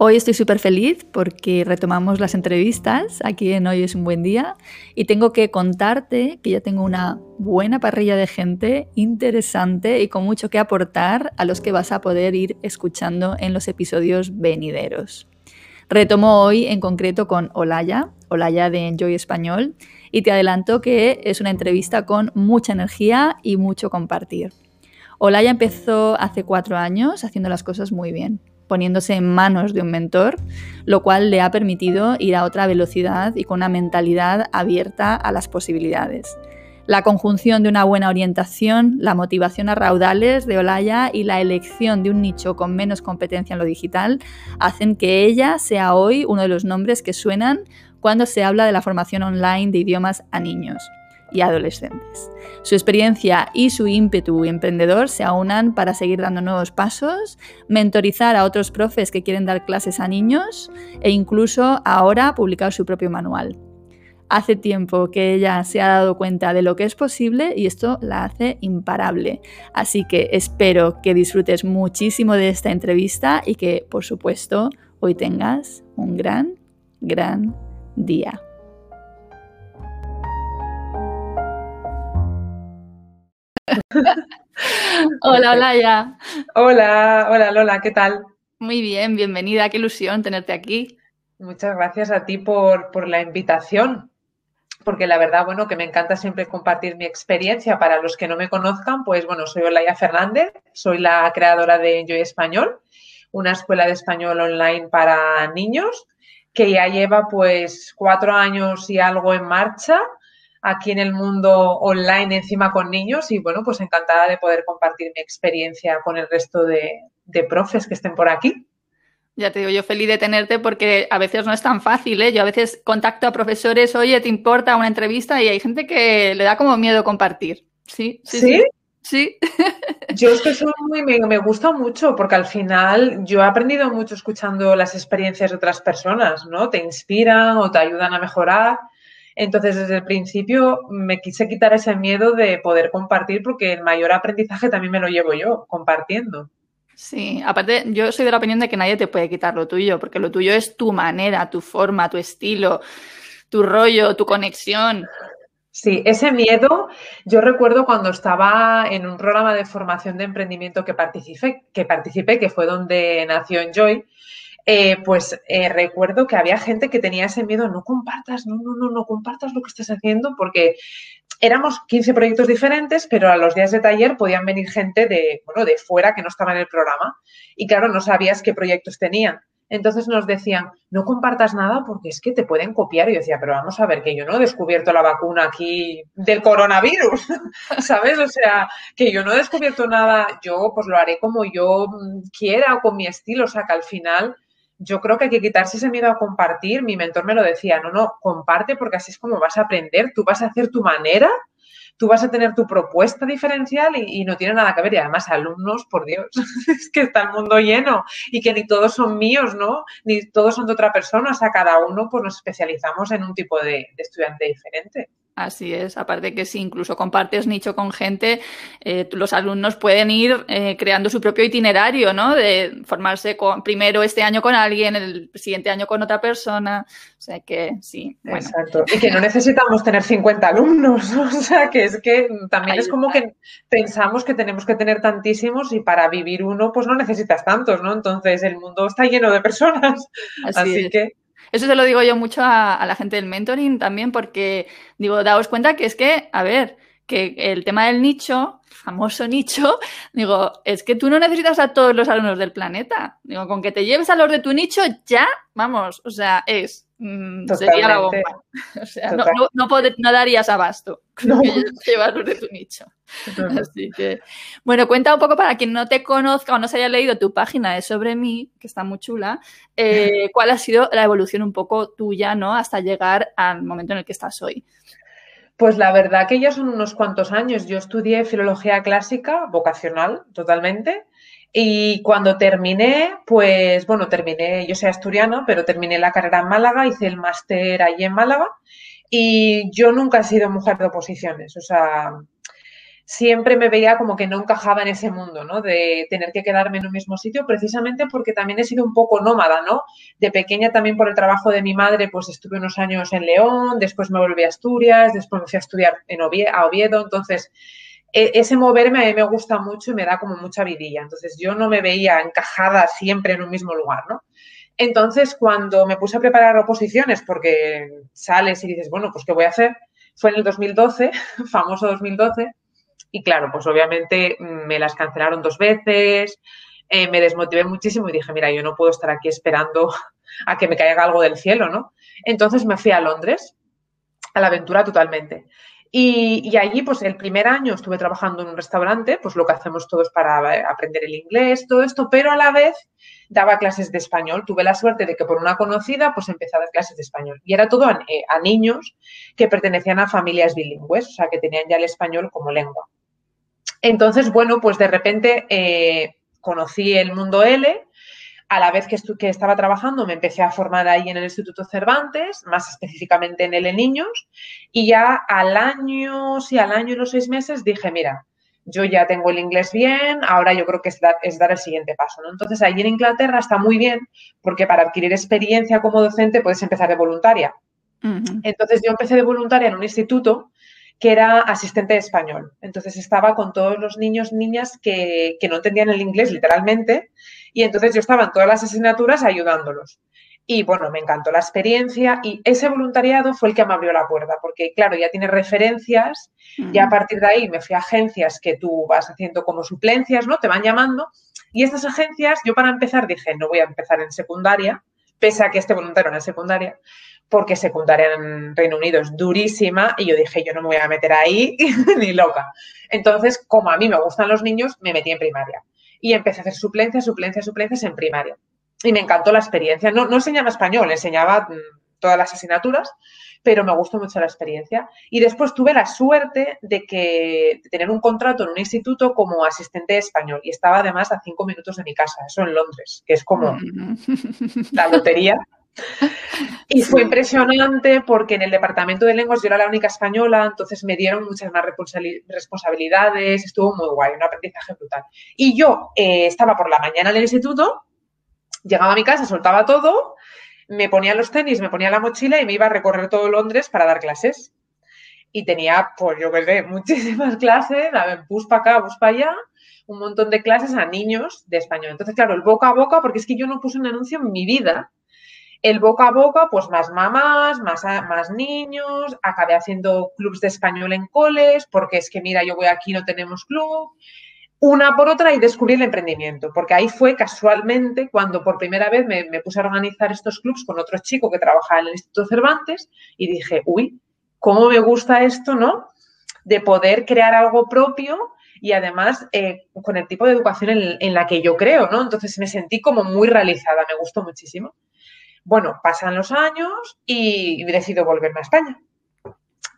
Hoy estoy súper feliz porque retomamos las entrevistas aquí en Hoy es un buen día y tengo que contarte que ya tengo una buena parrilla de gente interesante y con mucho que aportar a los que vas a poder ir escuchando en los episodios venideros. Retomo hoy en concreto con Olaya, Olaya de Enjoy Español, y te adelanto que es una entrevista con mucha energía y mucho compartir. Olaya empezó hace cuatro años haciendo las cosas muy bien poniéndose en manos de un mentor, lo cual le ha permitido ir a otra velocidad y con una mentalidad abierta a las posibilidades. La conjunción de una buena orientación, la motivación a raudales de Olaya y la elección de un nicho con menos competencia en lo digital hacen que ella sea hoy uno de los nombres que suenan cuando se habla de la formación online de idiomas a niños y adolescentes. Su experiencia y su ímpetu emprendedor se aunan para seguir dando nuevos pasos, mentorizar a otros profes que quieren dar clases a niños e incluso ahora publicar su propio manual. Hace tiempo que ella se ha dado cuenta de lo que es posible y esto la hace imparable. Así que espero que disfrutes muchísimo de esta entrevista y que, por supuesto, hoy tengas un gran, gran día. hola, hola ya. Hola, hola Lola, ¿qué tal? Muy bien, bienvenida, qué ilusión tenerte aquí. Muchas gracias a ti por, por la invitación, porque la verdad, bueno, que me encanta siempre compartir mi experiencia. Para los que no me conozcan, pues bueno, soy Olaya Fernández, soy la creadora de Enjoy Español, una escuela de español online para niños que ya lleva pues cuatro años y algo en marcha aquí en el mundo online encima con niños y bueno, pues encantada de poder compartir mi experiencia con el resto de, profes que estén por aquí. Ya te digo, yo feliz de tenerte porque a veces no es tan fácil, ¿eh? Yo a veces contacto a profesores, oye, ¿te importa una entrevista? Y hay gente que le da como miedo compartir. Sí, sí. ¿Sí? Yo es que soy muy, me, me, gusta mucho porque al final yo he aprendido mucho escuchando las experiencias de otras personas, ¿no? Te inspiran o te ayudan a mejorar. Entonces, desde el principio me quise quitar ese miedo de poder compartir porque el mayor aprendizaje también me lo llevo yo, compartiendo. Sí, aparte yo soy de la opinión de que nadie te puede quitar lo tuyo, porque lo tuyo es tu manera, tu forma, tu estilo, tu rollo, tu conexión. Sí, ese miedo, yo recuerdo cuando estaba en un programa de formación de emprendimiento que participé, que participé, que fue donde nació Enjoy, eh, pues eh, recuerdo que había gente que tenía ese miedo, no compartas, no, no, no, no compartas lo que estás haciendo, porque éramos 15 proyectos diferentes, pero a los días de taller podían venir gente de, bueno, de fuera que no estaba en el programa y claro, no sabías qué proyectos tenían. Entonces nos decían, no compartas nada porque es que te pueden copiar. Y yo decía, pero vamos a ver, que yo no he descubierto la vacuna aquí del coronavirus, ¿sabes? O sea, que yo no he descubierto nada, yo pues lo haré como yo quiera o con mi estilo. O sea, que al final yo creo que hay que quitarse ese miedo a compartir. Mi mentor me lo decía, no, no, comparte porque así es como vas a aprender, tú vas a hacer tu manera, tú vas a tener tu propuesta diferencial y, no tiene nada que ver. Y además, alumnos, por Dios, es que está el mundo lleno y que ni todos son míos, ¿no? Ni todos son de otra persona, o sea, cada uno pues nos especializamos en un tipo de estudiante diferente. Así es, aparte que si incluso compartes nicho con gente, eh, los alumnos pueden ir eh, creando su propio itinerario, ¿no? De formarse con, primero este año con alguien, el siguiente año con otra persona. O sea que sí. Exacto. Y que no necesitamos tener 50 alumnos. O sea que es que también es como que pensamos que tenemos que tener tantísimos y para vivir uno, pues no necesitas tantos, ¿no? Entonces el mundo está lleno de personas. Así, que. Eso se lo digo yo mucho a, la gente del mentoring también, porque digo, daos cuenta que es que, a ver, que el tema del nicho, famoso nicho, digo, es que tú no necesitas a todos los alumnos del planeta. Digo, con que te lleves a los de tu nicho, ya, vamos, o sea, es. Mm, sería la bomba. O sea, no, no, darías abasto no. de tu nicho. Así que, bueno, cuenta un poco para quien no te conozca o no se haya leído tu página de Sobre mí, que está muy chula, eh, cuál ha sido la evolución un poco tuya, ¿no? Hasta llegar al momento en el que estás hoy. Pues la verdad que ya son unos cuantos años. Yo estudié filología clásica, vocacional, totalmente. Y cuando terminé, pues bueno, terminé, yo soy asturiano, pero terminé la carrera en Málaga, hice el máster allí en Málaga. Y yo nunca he sido mujer de oposiciones. O sea, siempre me veía como que no encajaba en ese mundo, ¿no? De tener que quedarme en un mismo sitio, precisamente porque también he sido un poco nómada, ¿no? De pequeña también por el trabajo de mi madre, pues estuve unos años en León, después me volví a Asturias, después me fui a estudiar en a Oviedo, entonces ese moverme a mí me gusta mucho y me da como mucha vidilla, entonces yo no me veía encajada siempre en un mismo lugar, ¿no? Entonces, cuando me puse a preparar oposiciones, porque sales y dices, bueno, pues ¿qué voy a hacer? Fue en el 2012, famoso 2012, y claro, pues obviamente me las cancelaron dos veces, eh, me desmotivé muchísimo y dije, mira, yo no puedo estar aquí esperando a que me caiga algo del cielo, ¿no? Entonces me fui a Londres, a la aventura totalmente. Y, allí, pues el primer año estuve trabajando en un restaurante, pues lo que hacemos todos para eh, aprender el inglés, todo esto, pero a la vez daba clases de español. Tuve la suerte de que por una conocida, pues empecé a dar clases de español. Y era todo a, eh, niños que pertenecían a familias bilingües, o sea, que tenían ya el español como lengua. Entonces, bueno, pues de repente eh, conocí el mundo L. A la vez que, que, estaba trabajando, me empecé a formar ahí en el Instituto Cervantes, más específicamente en L Niños, y ya al año, sí, al año y los seis meses dije, mira, yo ya tengo el inglés bien, ahora yo creo que es dar, es dar el siguiente paso. ¿no? Entonces, allí en Inglaterra está muy bien porque para adquirir experiencia como docente puedes empezar de voluntaria. Entonces, yo empecé de voluntaria en un instituto que era asistente de español. Entonces estaba con todos los niños, niñas que, que, no entendían el inglés literalmente y entonces yo estaba en todas las asignaturas ayudándolos. Y bueno, me encantó la experiencia y ese voluntariado fue el que me abrió la puerta, porque claro, ya tienes referencias y a partir de ahí me fui a agencias que tú vas haciendo como suplencias, ¿no? Te van llamando y estas agencias, yo para empezar dije, no voy a empezar en secundaria, pese a que este voluntario era en secundaria, porque secundaria en Reino Unido es durísima y yo dije, yo no me voy a meter ahí ni loca. Entonces, como a mí me gustan los niños, me metí en primaria y empecé a hacer suplencias, suplencias, suplencias en primaria. Y me encantó la experiencia. No, no enseñaba español, enseñaba mm, todas las asignaturas, pero me gustó mucho la experiencia. Y después tuve la suerte de, que, de tener un contrato en un instituto como asistente de español y estaba además a cinco minutos de mi casa, eso en Londres, que es como la lotería. Y fue impresionante porque en el departamento de lenguas yo era la única española, entonces me dieron muchas más responsabilidades, estuvo muy guay, un aprendizaje brutal. Y yo eh, estaba por la mañana en el instituto, llegaba a mi casa, soltaba todo, me ponía los tenis, me ponía la mochila y me iba a recorrer todo Londres para dar clases. Y tenía, pues yo qué sé, muchísimas clases, bus para acá, bus para allá, un montón de clases a niños de español. Entonces, claro, el boca a boca, porque es que yo no puse un anuncio en mi vida el boca a boca, pues más mamás, más, más niños, acabé haciendo clubs de español en coles, porque es que mira, yo voy aquí, no tenemos club, una por otra y descubrí el emprendimiento, porque ahí fue casualmente cuando por primera vez me, puse a organizar estos clubs con otro chico que trabajaba en el Instituto Cervantes y dije, uy, ¿cómo me gusta esto, no? De poder crear algo propio y además eh, con el tipo de educación en, en, la que yo creo, ¿no? Entonces me sentí como muy realizada, me gustó muchísimo. Bueno, pasan los años y decido volverme a España.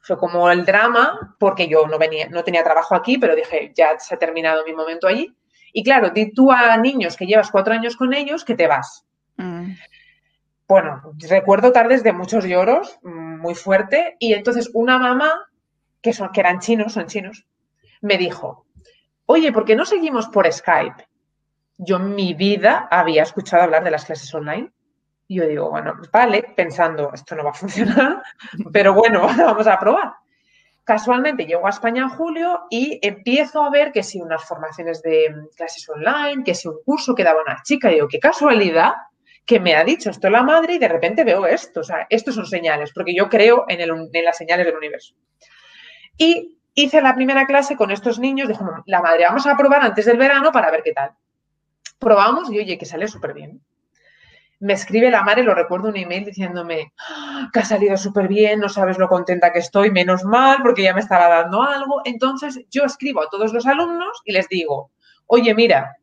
Fue como el drama, porque yo no, venía, no tenía trabajo aquí, pero dije, ya se ha terminado mi momento allí. Y claro, di tú a niños que llevas cuatro años con ellos que te vas. Mm. Bueno, recuerdo tardes de muchos lloros, muy fuerte, y entonces una mamá, que, son, que eran chinos, son chinos, me dijo, oye, ¿por qué no seguimos por Skype? Yo en mi vida había escuchado hablar de las clases online. Y yo digo, bueno, vale, pensando, esto no va a funcionar, pero bueno, vamos a probar. Casualmente llego a España en julio y empiezo a ver que si unas formaciones de clases online, que si un curso que daba una chica, y digo, qué casualidad que me ha dicho esto la madre y de repente veo esto. O sea, estos son señales, porque yo creo en, en las señales del universo. Y hice la primera clase con estos niños, dijo, la madre, vamos a probar antes del verano para ver qué tal. Probamos y oye, que sale súper bien me escribe la madre, lo recuerdo un email diciéndome ¡Ah! que ha salido súper bien, no sabes lo contenta que estoy, menos mal, porque ya me estaba dando algo. Entonces yo escribo a todos los alumnos y les digo, oye, mira,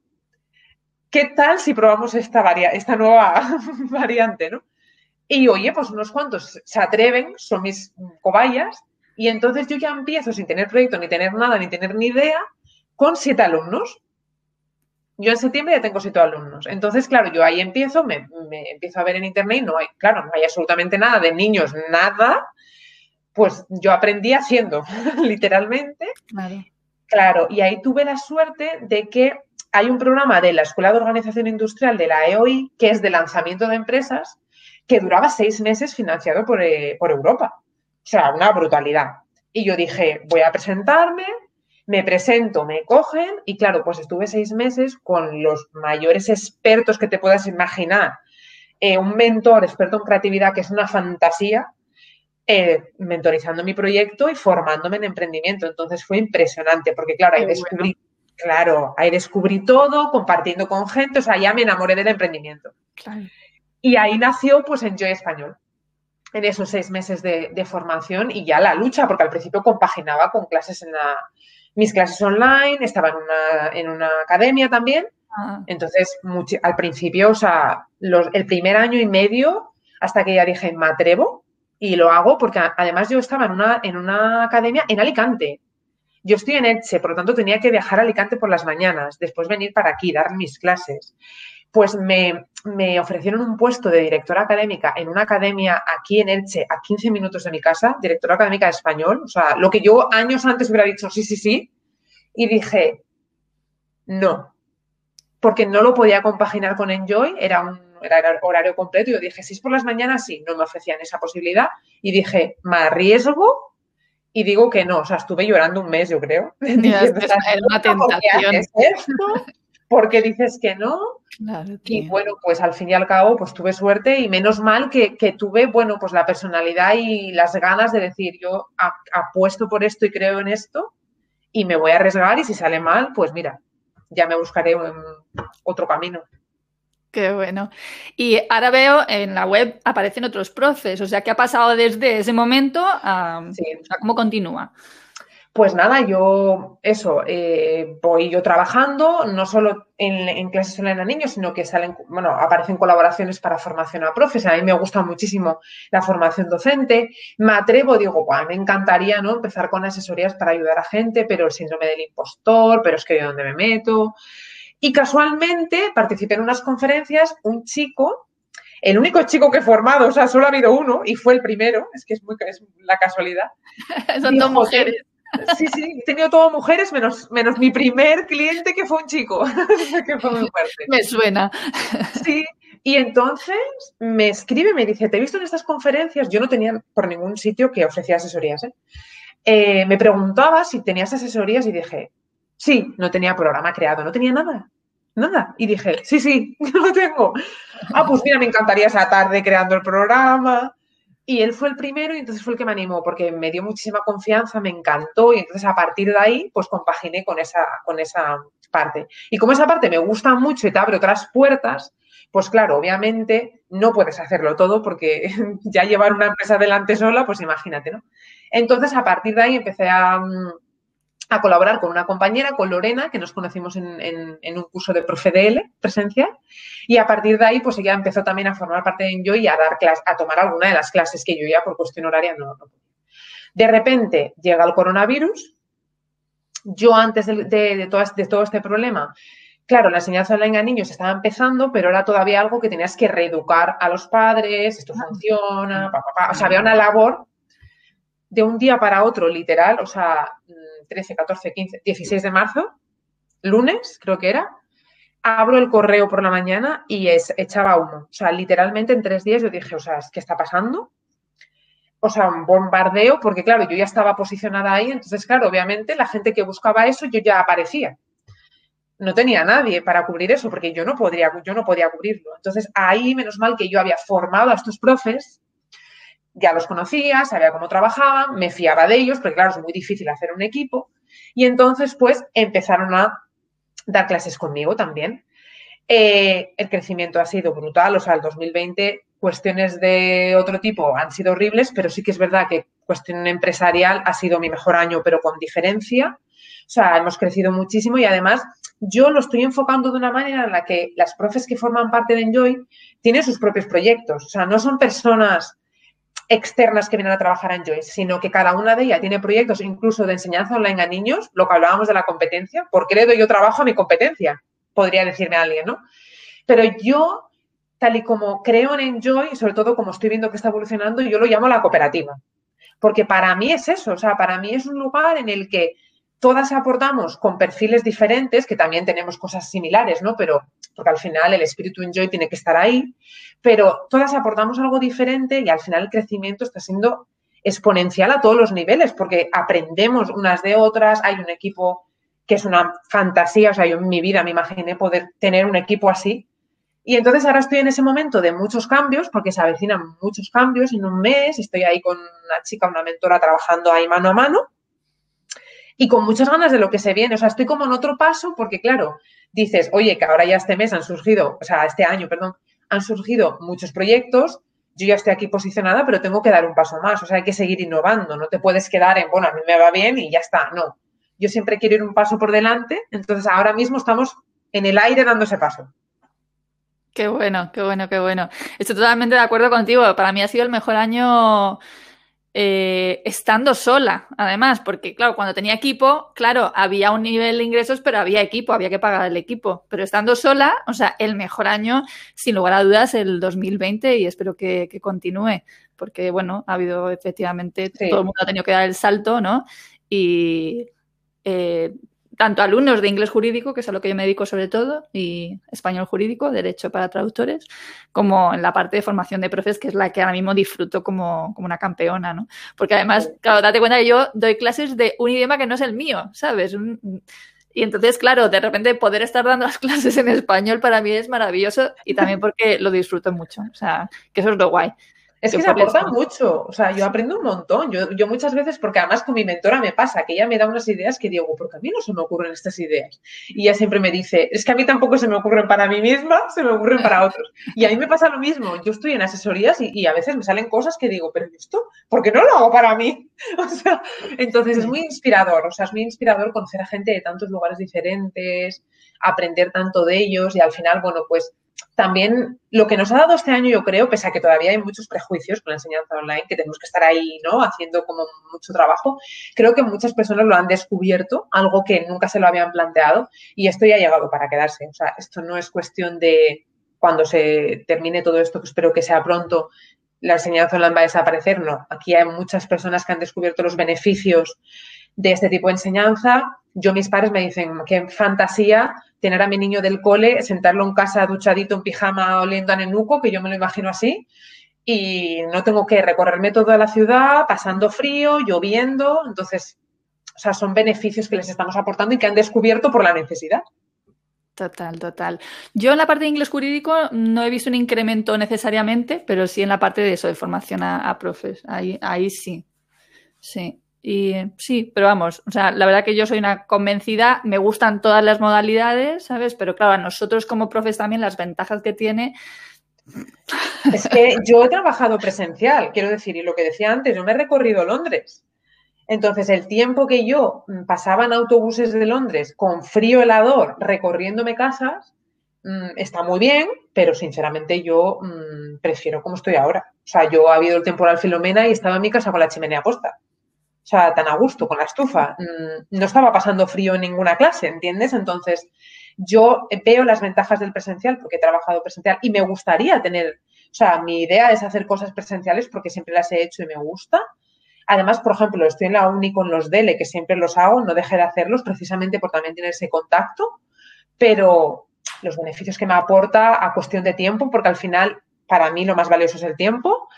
¿qué tal si probamos esta, esta nueva variante? ¿no? Y oye, pues unos cuantos se atreven, son mis cobayas, y entonces yo ya empiezo sin tener proyecto, ni tener nada, ni tener ni idea, con siete alumnos. Yo en septiembre ya tengo siete alumnos. Entonces, claro, yo ahí empiezo, me, empiezo a ver en internet y no hay, claro, no hay absolutamente nada de niños, nada. Pues yo aprendí haciendo, literalmente. Claro. Claro, y ahí tuve la suerte de que hay un programa de la Escuela de Organización Industrial de la EOI, que es de lanzamiento de empresas, que duraba seis meses financiado por, eh, por Europa. O sea, una brutalidad. Y yo dije, voy a presentarme, me presento, me cogen y claro, pues estuve seis meses con los mayores expertos que te puedas imaginar. Eh, un mentor experto en creatividad que es una fantasía, eh, mentorizando mi proyecto y formándome en emprendimiento. Entonces fue impresionante porque claro, ahí descubrí, claro, ahí descubrí todo, compartiendo con gente, o sea, ya me enamoré del emprendimiento. Y ahí nació pues Enjoy Español en esos seis meses de, de, formación y ya la lucha, porque al principio compaginaba con clases en la, mis clases online, estaba en una, en una academia también. Ah. Entonces, al principio, o sea, el primer año y medio, hasta que ya dije, me atrevo y lo hago, porque además yo estaba en una, en una academia en Alicante. Yo estoy en Elche, por lo tanto tenía que viajar a Alicante por las mañanas, después venir para aquí, dar mis clases. Pues me, me ofrecieron un puesto de directora académica en una academia aquí en Elche, a 15 minutos de mi casa, directora académica de español, o sea, lo que yo años antes hubiera dicho, sí, sí, sí, y dije, no, porque no lo podía compaginar con Enjoy, era un horario completo, y yo dije, si es por las mañanas, sí, no me ofrecían esa posibilidad, y dije, me arriesgo y digo que no, o sea, estuve llorando un mes, yo creo. es una tentación. ¿Por qué dices que no? y bueno, pues al fin y al cabo, pues tuve suerte y menos mal que, tuve, bueno, pues la personalidad y las ganas de decir, yo apuesto por esto y creo en esto y me voy a arriesgar y si sale mal, pues mira, ya me buscaré otro camino. Qué bueno. Y ahora veo en la web aparecen otros procesos, o sea, ¿qué ha pasado desde ese momento a, cómo continúa? Pues nada, yo eso, eh, voy yo trabajando, no solo en, clases online a niños, sino que salen, bueno, aparecen colaboraciones para formación a profes. A mí me gusta muchísimo la formación docente. Me atrevo, digo, me encantaría ¿no? empezar con asesorías para ayudar a gente, pero el síndrome del impostor, pero es que de dónde me meto. Y casualmente participé en unas conferencias, un chico, el único chico que he formado, o sea, solo ha habido uno y fue el primero, es que es, muy, es la casualidad. Son dos mujeres. Sí, sí, he tenido todo mujeres, menos, menos mi primer cliente que fue un chico, que fue muy fuerte. Me suena. Sí, y entonces me escribe, me dice, te he visto en estas conferencias, yo no tenía por ningún sitio que ofrecía asesorías, ¿eh? Eh, me preguntaba si tenías asesorías y dije, sí, no tenía programa creado, no tenía nada, nada. Y dije, sí, sí, lo tengo. Ah, pues mira, me encantaría esa tarde creando el programa. Y él fue el primero y entonces fue el que me animó porque me dio muchísima confianza, me encantó y entonces a partir de ahí pues compaginé con esa, con esa parte. Y como esa parte me gusta mucho y te abre otras puertas, pues claro, obviamente no puedes hacerlo todo porque ya llevar una empresa adelante sola, pues imagínate, ¿no? Entonces a partir de ahí empecé a, a colaborar con una compañera, con Lorena, que nos conocimos en, un curso de ProfeDL presencial. Y a partir de ahí, pues ella empezó también a formar parte de Enjoy y a dar clase, a tomar alguna de las clases que yo ya por cuestión horaria no, podía. De repente llega el coronavirus. Yo antes de, todo, de todo este problema, claro, la enseñanza online a niños estaba empezando, pero era todavía algo que tenías que reeducar a los padres, esto funciona, o sea, había una labor de un día para otro, literal, o sea, 13, 14, 15, 16 de marzo, lunes, creo que era, abro el correo por la mañana y es, echaba humo. O sea, literalmente en tres días yo dije, o sea, ¿qué está pasando? O sea, un bombardeo, porque claro, yo ya estaba posicionada ahí, entonces, claro, obviamente la gente que buscaba eso, yo ya aparecía. No tenía nadie para cubrir eso, porque yo no podría, yo no podía cubrirlo. Entonces, ahí, menos mal que yo había formado a estos profes ya los conocía, sabía cómo trabajaban, me fiaba de ellos, porque claro, es muy difícil hacer un equipo. Y entonces, pues, empezaron a dar clases conmigo también. Eh, el crecimiento ha sido brutal, o sea, el 2020 cuestiones de otro tipo han sido horribles, pero sí que es verdad que cuestión empresarial ha sido mi mejor año, pero con diferencia. O sea, hemos crecido muchísimo y además yo lo estoy enfocando de una manera en la que las profes que forman parte de Enjoy tienen sus propios proyectos. O sea, no son personas externas que vienen a trabajar a Enjoy, sino que cada una de ellas tiene proyectos incluso de enseñanza online a niños, lo que hablábamos de la competencia. ¿Por qué le doy yo trabajo a mi competencia? Podría decirme alguien, ¿no? Pero yo, tal y como creo en Enjoy, y sobre todo como estoy viendo que está evolucionando, yo lo llamo la cooperativa. Porque para mí es eso, o sea, para mí es un lugar en el que todas aportamos con perfiles diferentes, que también tenemos cosas similares, ¿no? Pero, porque al final el espíritu enjoy tiene que estar ahí, pero todas aportamos algo diferente y al final el crecimiento está siendo exponencial a todos los niveles, porque aprendemos unas de otras, hay un equipo que es una fantasía, o sea, yo en mi vida me imaginé poder tener un equipo así. Y entonces ahora estoy en ese momento de muchos cambios, porque se avecinan muchos cambios en un mes, estoy ahí con una chica, una mentora, trabajando ahí mano a mano y con muchas ganas de lo que se viene. O sea, estoy como en otro paso porque, claro, dices, oye, que ahora ya este mes han surgido, o sea, este año, perdón, han surgido muchos proyectos, yo ya estoy aquí posicionada, pero tengo que dar un paso más. O sea, hay que seguir innovando, no te puedes quedar en, bueno, a mí me va bien y ya está. No, yo siempre quiero ir un paso por delante, entonces ahora mismo estamos en el aire dando ese paso. Qué bueno, qué bueno, qué bueno. Estoy totalmente de acuerdo contigo. Para mí ha sido el mejor año eh, estando sola, además, porque claro, cuando tenía equipo, claro, había un nivel de ingresos, pero había equipo, había que pagar el equipo. Pero estando sola, o sea, el mejor año, sin lugar a dudas, el 2020 y espero que, continúe, porque bueno, ha habido efectivamente, todo el mundo ha tenido que dar el salto, ¿no? Y eh, tanto alumnos de inglés jurídico, que es a lo que yo me dedico sobre todo, y español jurídico, derecho para traductores, como en la parte de formación de profes, que es la que ahora mismo disfruto como, como una campeona, ¿no? Porque además, claro, date cuenta que yo doy clases de un idioma que no es el mío, ¿sabes? Y entonces, claro, de repente poder estar dando las clases en español para mí es maravilloso y también porque lo disfruto mucho. O sea, que eso es lo guay. Es que se aporta mucho, o sea, yo aprendo un montón. Yo, yo muchas veces, porque además con mi mentora me pasa, que ella me da unas ideas que digo, porque a mí no se me ocurren estas ideas. Y ella siempre me dice, es que a mí tampoco se me ocurren para mí misma, se me ocurren para otros. Y a mí me pasa lo mismo, yo estoy en asesorías y, a veces me salen cosas que digo, pero esto, ¿por qué no lo hago para mí? O sea, entonces es muy inspirador, o sea, es muy inspirador conocer a gente de tantos lugares diferentes, aprender tanto de ellos y al final, bueno, pues también lo que nos ha dado este año, yo creo, pese a que todavía hay muchos prejuicios con la enseñanza online, que tenemos que estar ahí, ¿no? Haciendo como mucho trabajo, creo que muchas personas lo han descubierto, algo que nunca se lo habían planteado, y esto ya ha llegado para quedarse. O sea, esto no es cuestión de cuando se termine todo esto, que espero que sea pronto, la enseñanza online va a desaparecer. No, aquí hay muchas personas que han descubierto los beneficios de este tipo de enseñanza. Yo, mis padres me dicen, qué fantasía tener a mi niño del cole, sentarlo en casa duchadito en pijama oliendo a nenuco, que yo me lo imagino así, y no tengo que recorrerme toda la ciudad pasando frío, lloviendo, entonces, o sea, son beneficios que les estamos aportando y que han descubierto por la necesidad. Total, total. Yo en la parte de inglés jurídico no he visto un incremento necesariamente, pero sí en la parte de eso, de formación a, a profes. Ahí, ahí sí. Sí. Y sí, pero vamos, o sea, la verdad que yo soy una convencida, me gustan todas las modalidades, ¿sabes? Pero claro, a nosotros como profes también las ventajas que tiene. Es que yo he trabajado presencial, quiero decir, y lo que decía antes, yo me he recorrido Londres. Entonces, el tiempo que yo pasaba en autobuses de Londres con frío helador recorriéndome casas, mm, está muy bien, pero sinceramente yo mm, prefiero como estoy ahora. O sea, yo ha habido el temporal Filomena y estaba en mi casa con la chimenea puesta o sea, tan a gusto con la estufa. Mm, no estaba pasando frío en ninguna clase, ¿entiendes? Entonces, yo veo las ventajas del presencial porque he trabajado presencial y me gustaría tener, o sea, mi idea es hacer cosas presenciales porque siempre las he hecho y me gusta. Además, por ejemplo, estoy en la uni con los DELE, que siempre los hago, no dejé de hacerlos precisamente por también tener ese contacto, pero los beneficios que me aporta a cuestión de tiempo, porque al final, para mí lo más valioso es el tiempo,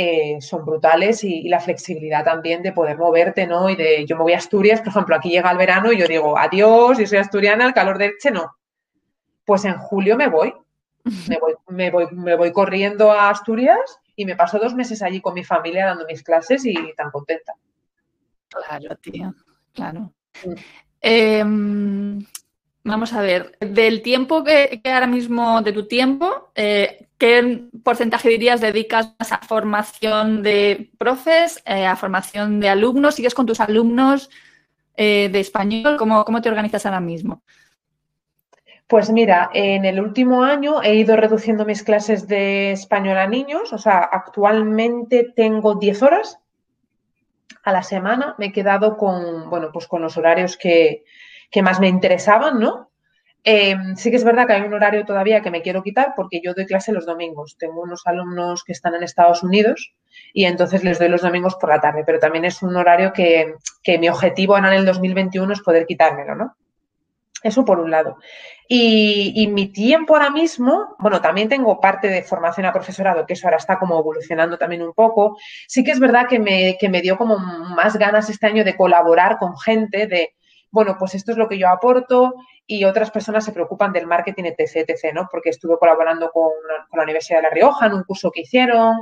eh, son brutales y, la flexibilidad también de poder moverte, ¿no? Y de yo me voy a Asturias, por ejemplo, aquí llega el verano y yo digo, adiós, yo soy asturiana, el calor de Elche no. Pues en julio me voy, me voy, me voy, me voy corriendo a Asturias y me paso dos meses allí con mi familia dando mis clases y tan contenta. Claro, tía, claro. Mm. Em, Vamos a ver, del tiempo que, ahora mismo, de tu tiempo, eh, ¿qué porcentaje dirías dedicas a formación de profes, eh, a formación de alumnos? ¿Sigues con tus alumnos eh, de español? ¿Cómo, ¿Cómo te organizas ahora mismo? Pues mira, en el último año he ido reduciendo mis clases de español a niños, o sea, actualmente tengo 10 horas a la semana. Me he quedado con, bueno, pues con los horarios que, más me interesaban, ¿no? Em, sí que es verdad que hay un horario todavía que me quiero quitar porque yo doy clase los domingos. Tengo unos alumnos que están en Estados Unidos y entonces les doy los domingos por la tarde, pero también es un horario que, que mi objetivo en el 2021 es poder quitármelo, ¿no? Eso por un lado. Y, mi tiempo ahora mismo, bueno, también tengo parte de formación a profesorado, que eso ahora está como evolucionando también un poco. Sí que es verdad que me, que me dio como más ganas este año de colaborar con gente, de, bueno, pues esto es lo que yo aporto y otras personas se preocupan del marketing, etc., etc., ¿no? Porque estuve colaborando con, la Universidad de La Rioja en un curso que hicieron,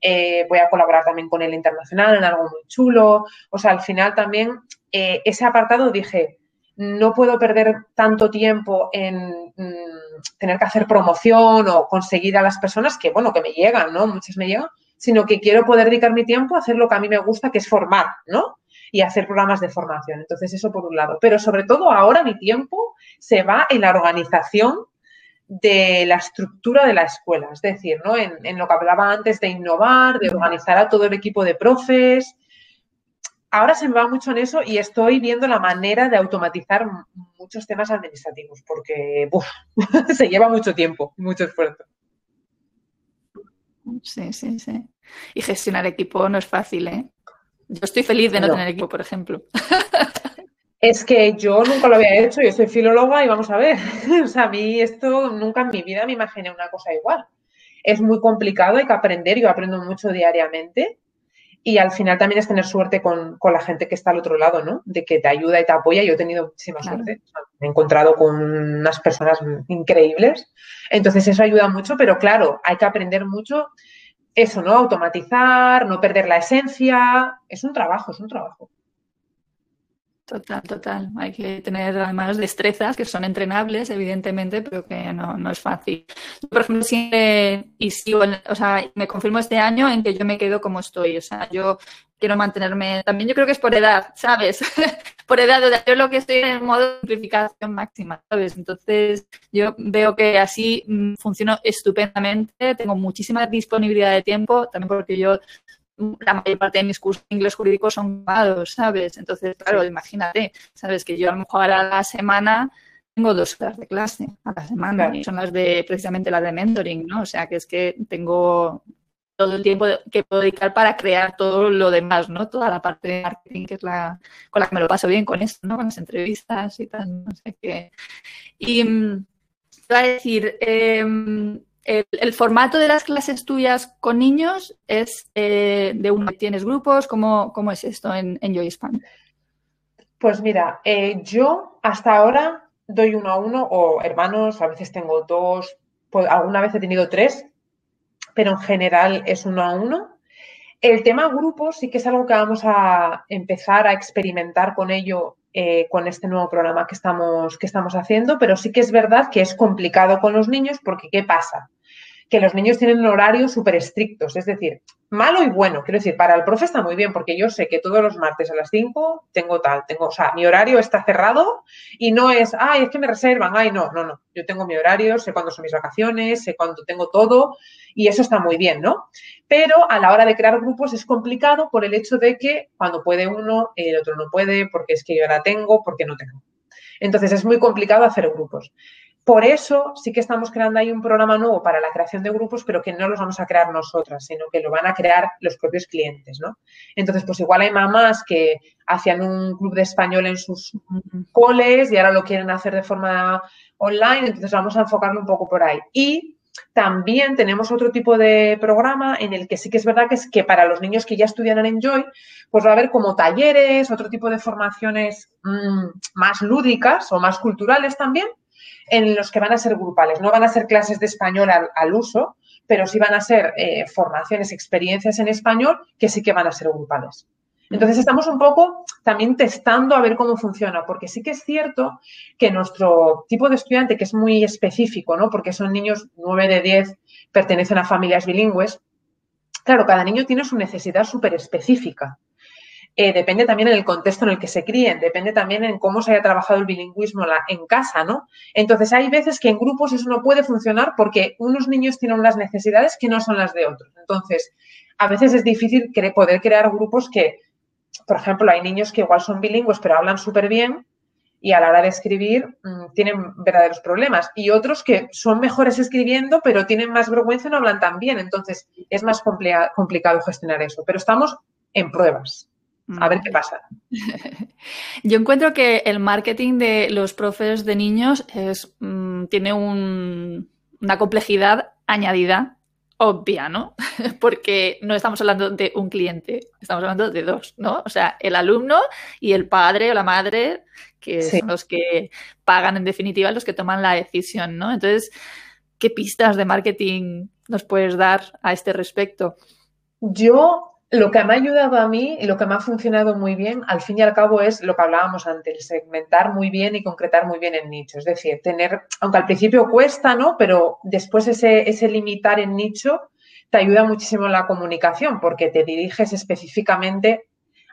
eh, voy a colaborar también con el internacional en algo muy chulo. O sea, al final también eh, ese apartado dije, no puedo perder tanto tiempo en mm, tener que hacer promoción o conseguir a las personas que, bueno, que me llegan, ¿no? Muchas me llegan, sino que quiero poder dedicar mi tiempo a hacer lo que a mí me gusta, que es formar, ¿no? Y hacer programas de formación. Entonces, eso por un lado. Pero sobre todo ahora mi tiempo se va en la organización de la estructura de la escuela, es decir, ¿no? En, lo que hablaba antes de innovar, de organizar a todo el equipo de profes, ahora se me va mucho en eso y estoy viendo la manera de automatizar muchos temas administrativos porque se lleva mucho tiempo, mucho esfuerzo. Sí, sí, sí. Y gestionar equipo no es fácil, ¿eh? Yo estoy feliz de no, tener equipo, por ejemplo. Es que yo nunca lo había hecho, yo soy filóloga y vamos a ver, o sea, a mí esto nunca en mi vida me imaginé una cosa igual. Es muy complicado, hay que aprender, yo aprendo mucho diariamente y al final también es tener suerte con, la gente que está al otro lado, ¿no? De que te ayuda y te apoya. Yo he tenido muchísima suerte. me he encontrado con unas personas increíbles. Entonces eso ayuda mucho, pero claro, hay que aprender mucho eso, ¿no? Automatizar, no perder la esencia. Es un trabajo, es un trabajo. Total, total. Hay que tener además destrezas que son entrenables, evidentemente, pero que no, es fácil. Yo, por ejemplo, siempre, y sigo, o sea, me confirmo este año en que yo me quedo como estoy. O sea, yo quiero mantenerme, también yo creo que es por edad, ¿sabes? por edad, o sea, yo lo que estoy en modo de simplificación máxima, ¿sabes? Entonces, yo veo que así mm, funciono estupendamente, tengo muchísima disponibilidad de tiempo, también porque yo la mayor parte de mis cursos de inglés jurídico son pagados, ¿sabes? Entonces, claro, imagínate, ¿sabes? Que yo a lo mejor a la semana tengo dos horas de clase a la semana y son las de, precisamente las de mentoring, ¿no? O sea, que es que tengo todo el tiempo que puedo dedicar para crear todo lo demás, ¿no? Toda la parte de marketing que es la con la que me lo paso bien con esto, ¿no? Con las entrevistas y tal, no sé qué. Y mm, iba a decir, eh, el, formato de las clases tuyas con niños es eh, de uno. ¿Tienes grupos? ¿Cómo, cómo es esto en, Joyspan? Pues mira, eh, yo hasta ahora doy uno a uno o hermanos, a veces tengo dos, pues alguna vez he tenido tres, pero en general es uno a uno. El tema grupos sí que es algo que vamos a empezar a experimentar con ello eh, con este nuevo programa que estamos, que estamos haciendo, pero sí que es verdad que es complicado con los niños porque ¿qué pasa? Que los niños tienen horarios súper estrictos, es decir, malo y bueno. Quiero decir, para el profe está muy bien porque yo sé que todos los martes a las 5 tengo tal, tengo, o sea, mi horario está cerrado y no es, ay, es que me reservan, ay, no, no, no. Yo tengo mi horario, sé cuándo son mis vacaciones, sé cuándo tengo todo y eso está muy bien, ¿no? Pero a la hora de crear grupos es complicado por el hecho de que cuando puede uno, el otro no puede, porque es que yo la tengo, porque no tengo. Entonces es muy complicado hacer grupos. Por eso sí que estamos creando ahí un programa nuevo para la creación de grupos, pero que no los vamos a crear nosotras, sino que lo van a crear los propios clientes, ¿no? Entonces, pues igual hay mamás que hacían un club de español en sus coles y ahora lo quieren hacer de forma online, entonces vamos a enfocarlo un poco por ahí. Y también tenemos otro tipo de programa en el que sí que es verdad que es que para los niños que ya estudian en Enjoy, pues va a haber como talleres, otro tipo de formaciones mm, más lúdicas o más culturales también, en los que van a ser grupales. No van a ser clases de español al, uso, pero sí van a ser eh, formaciones, experiencias en español que sí que van a ser grupales. Entonces estamos un poco también testando a ver cómo funciona, porque sí que es cierto que nuestro tipo de estudiante, que es muy específico, ¿no? Porque son niños 9 de 10, pertenecen a familias bilingües, claro, cada niño tiene su necesidad súper específica. Eh, depende también en el contexto en el que se críen, depende también en cómo se haya trabajado el bilingüismo en casa, ¿no? Entonces, hay veces que en grupos eso no puede funcionar porque unos niños tienen unas necesidades que no son las de otros. Entonces, a veces es difícil poder crear grupos que por ejemplo, hay niños que igual son bilingües pero hablan súper bien y a la hora de escribir mm, tienen verdaderos problemas. Y otros que son mejores escribiendo pero tienen más vergüenza y no hablan tan bien. Entonces es más complicado gestionar eso. Pero estamos en pruebas. A ver qué pasa. Yo encuentro que el marketing de los profes de niños es, mm, tiene una complejidad añadida obvia, ¿no? Porque no estamos hablando de un cliente, estamos hablando de dos, ¿no? O sea, el alumno y el padre o la madre, que son los que pagan en definitiva, los que toman la decisión, ¿no? Entonces, ¿qué pistas de marketing nos puedes dar a este respecto? Yo lo que me ha ayudado a mí y lo que me ha funcionado muy bien, al fin y al cabo, es lo que hablábamos antes, segmentar muy bien y concretar muy bien el nicho. Es decir, tener, aunque al principio cuesta, ¿no? Pero después ese, ese limitar en nicho te ayuda muchísimo en la comunicación porque te diriges específicamente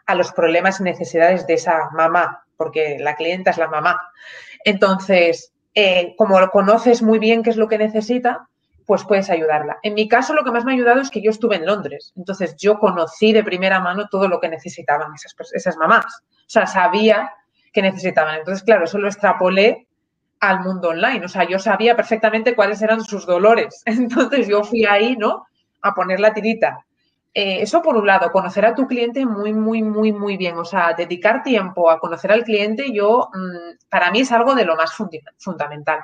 a los problemas y necesidades de esa mamá, porque la clienta es la mamá. Entonces, eh, como conoces muy bien qué es lo que necesita, pues puedes ayudarla. En mi caso, lo que más me ha ayudado es que yo estuve en Londres. Entonces, yo conocí de primera mano todo lo que necesitaban esas, mamás. O sea, sabía que necesitaban. Entonces, claro, eso lo extrapolé al mundo online. O sea, yo sabía perfectamente cuáles eran sus dolores. Entonces, yo fui ahí, ¿no? A poner la tirita. Eh, eso por un lado, conocer a tu cliente muy, muy, muy, muy bien. O sea, dedicar tiempo a conocer al cliente, yo, mm, para mí es algo de lo más fundamental.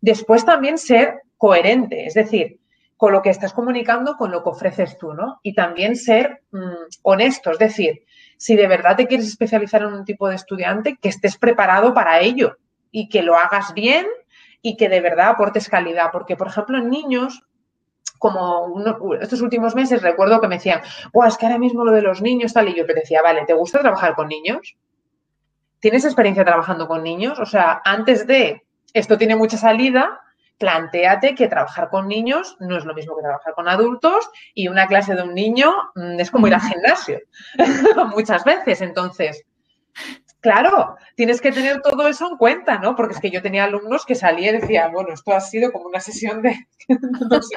Después también ser coherente, es decir, con lo que estás comunicando, con lo que ofreces tú, ¿no? Y también ser mm, honesto, es decir, si de verdad te quieres especializar en un tipo de estudiante, que estés preparado para ello y que lo hagas bien y que de verdad aportes calidad. Porque, por ejemplo, en niños, como estos últimos meses recuerdo que me decían, es que ahora mismo lo de los niños tal, y yo te decía, vale, ¿te gusta trabajar con niños? ¿Tienes experiencia trabajando con niños? O sea, antes de esto tiene mucha salida, planteate que trabajar con niños no es lo mismo que trabajar con adultos y una clase de un niño mm, es como ir al gimnasio muchas veces. Entonces, claro, tienes que tener todo eso en cuenta, ¿no? Porque es que yo tenía alumnos que salían y decían, bueno, esto ha sido como una sesión de, no sé,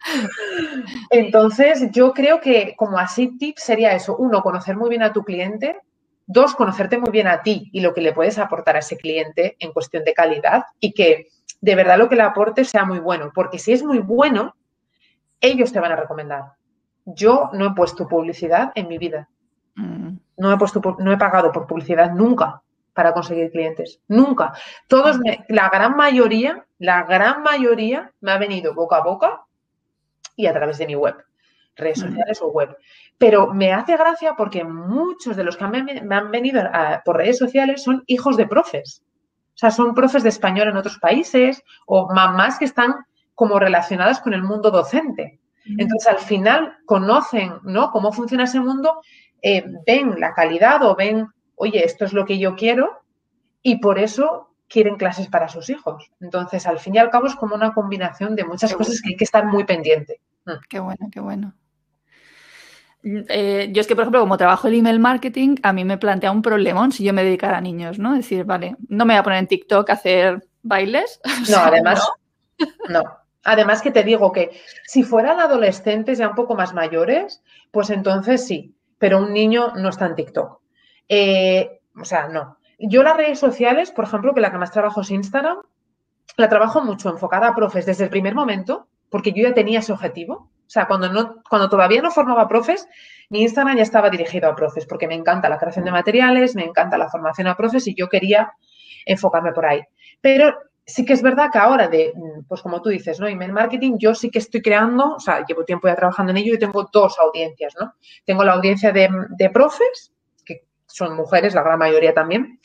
Entonces, yo creo que como así tip sería eso, uno, conocer muy bien a tu cliente, Dos, conocerte muy bien a ti y lo que le puedes aportar a ese cliente en cuestión de calidad y que de verdad lo que le aporte sea muy bueno, porque si es muy bueno, ellos te van a recomendar. Yo no he puesto publicidad en mi vida. Mm. No he, puesto, no he pagado por publicidad nunca para conseguir clientes. Nunca. Todos, la gran mayoría, la gran mayoría me ha venido boca a boca y a través de mi web, redes sociales o web. Pero me hace gracia porque muchos de los que me han venido por redes sociales son hijos de profes. O sea, son profes de español en otros países o mamás que están como relacionadas con el mundo docente. Entonces, al final conocen ¿no? cómo funciona ese mundo, eh, ven la calidad o ven, oye, esto es lo que yo quiero y por eso quieren clases para sus hijos. Entonces, al fin y al cabo es como una combinación de muchas cosas que hay que estar muy pendiente. Mm. Qué bueno, qué bueno. Eh, yo es que, por ejemplo, como trabajo el email marketing, a mí me plantea un problemón si yo me dedicara a niños, ¿no? Es decir, vale, no me voy a poner en TikTok a hacer bailes. No, además, no. Además que te digo que si fueran adolescentes ya un poco más mayores, pues entonces sí, pero un niño no está en TikTok. Eh, o sea, no. Yo las redes sociales, por ejemplo, que la que más trabajo es Instagram, la trabajo mucho enfocada a profes desde el primer momento, porque yo ya tenía ese objetivo. O sea, cuando, no, cuando todavía no formaba profes, mi Instagram ya estaba dirigido a profes, porque me encanta la creación de materiales, me encanta la formación a profes y yo quería enfocarme por ahí. Pero sí que es verdad que ahora de, pues como tú dices, ¿no? Email marketing, yo sí que estoy creando, o sea, llevo tiempo ya trabajando en ello y tengo dos audiencias, ¿no? Tengo la audiencia de, de profes, que son mujeres, la gran mayoría también,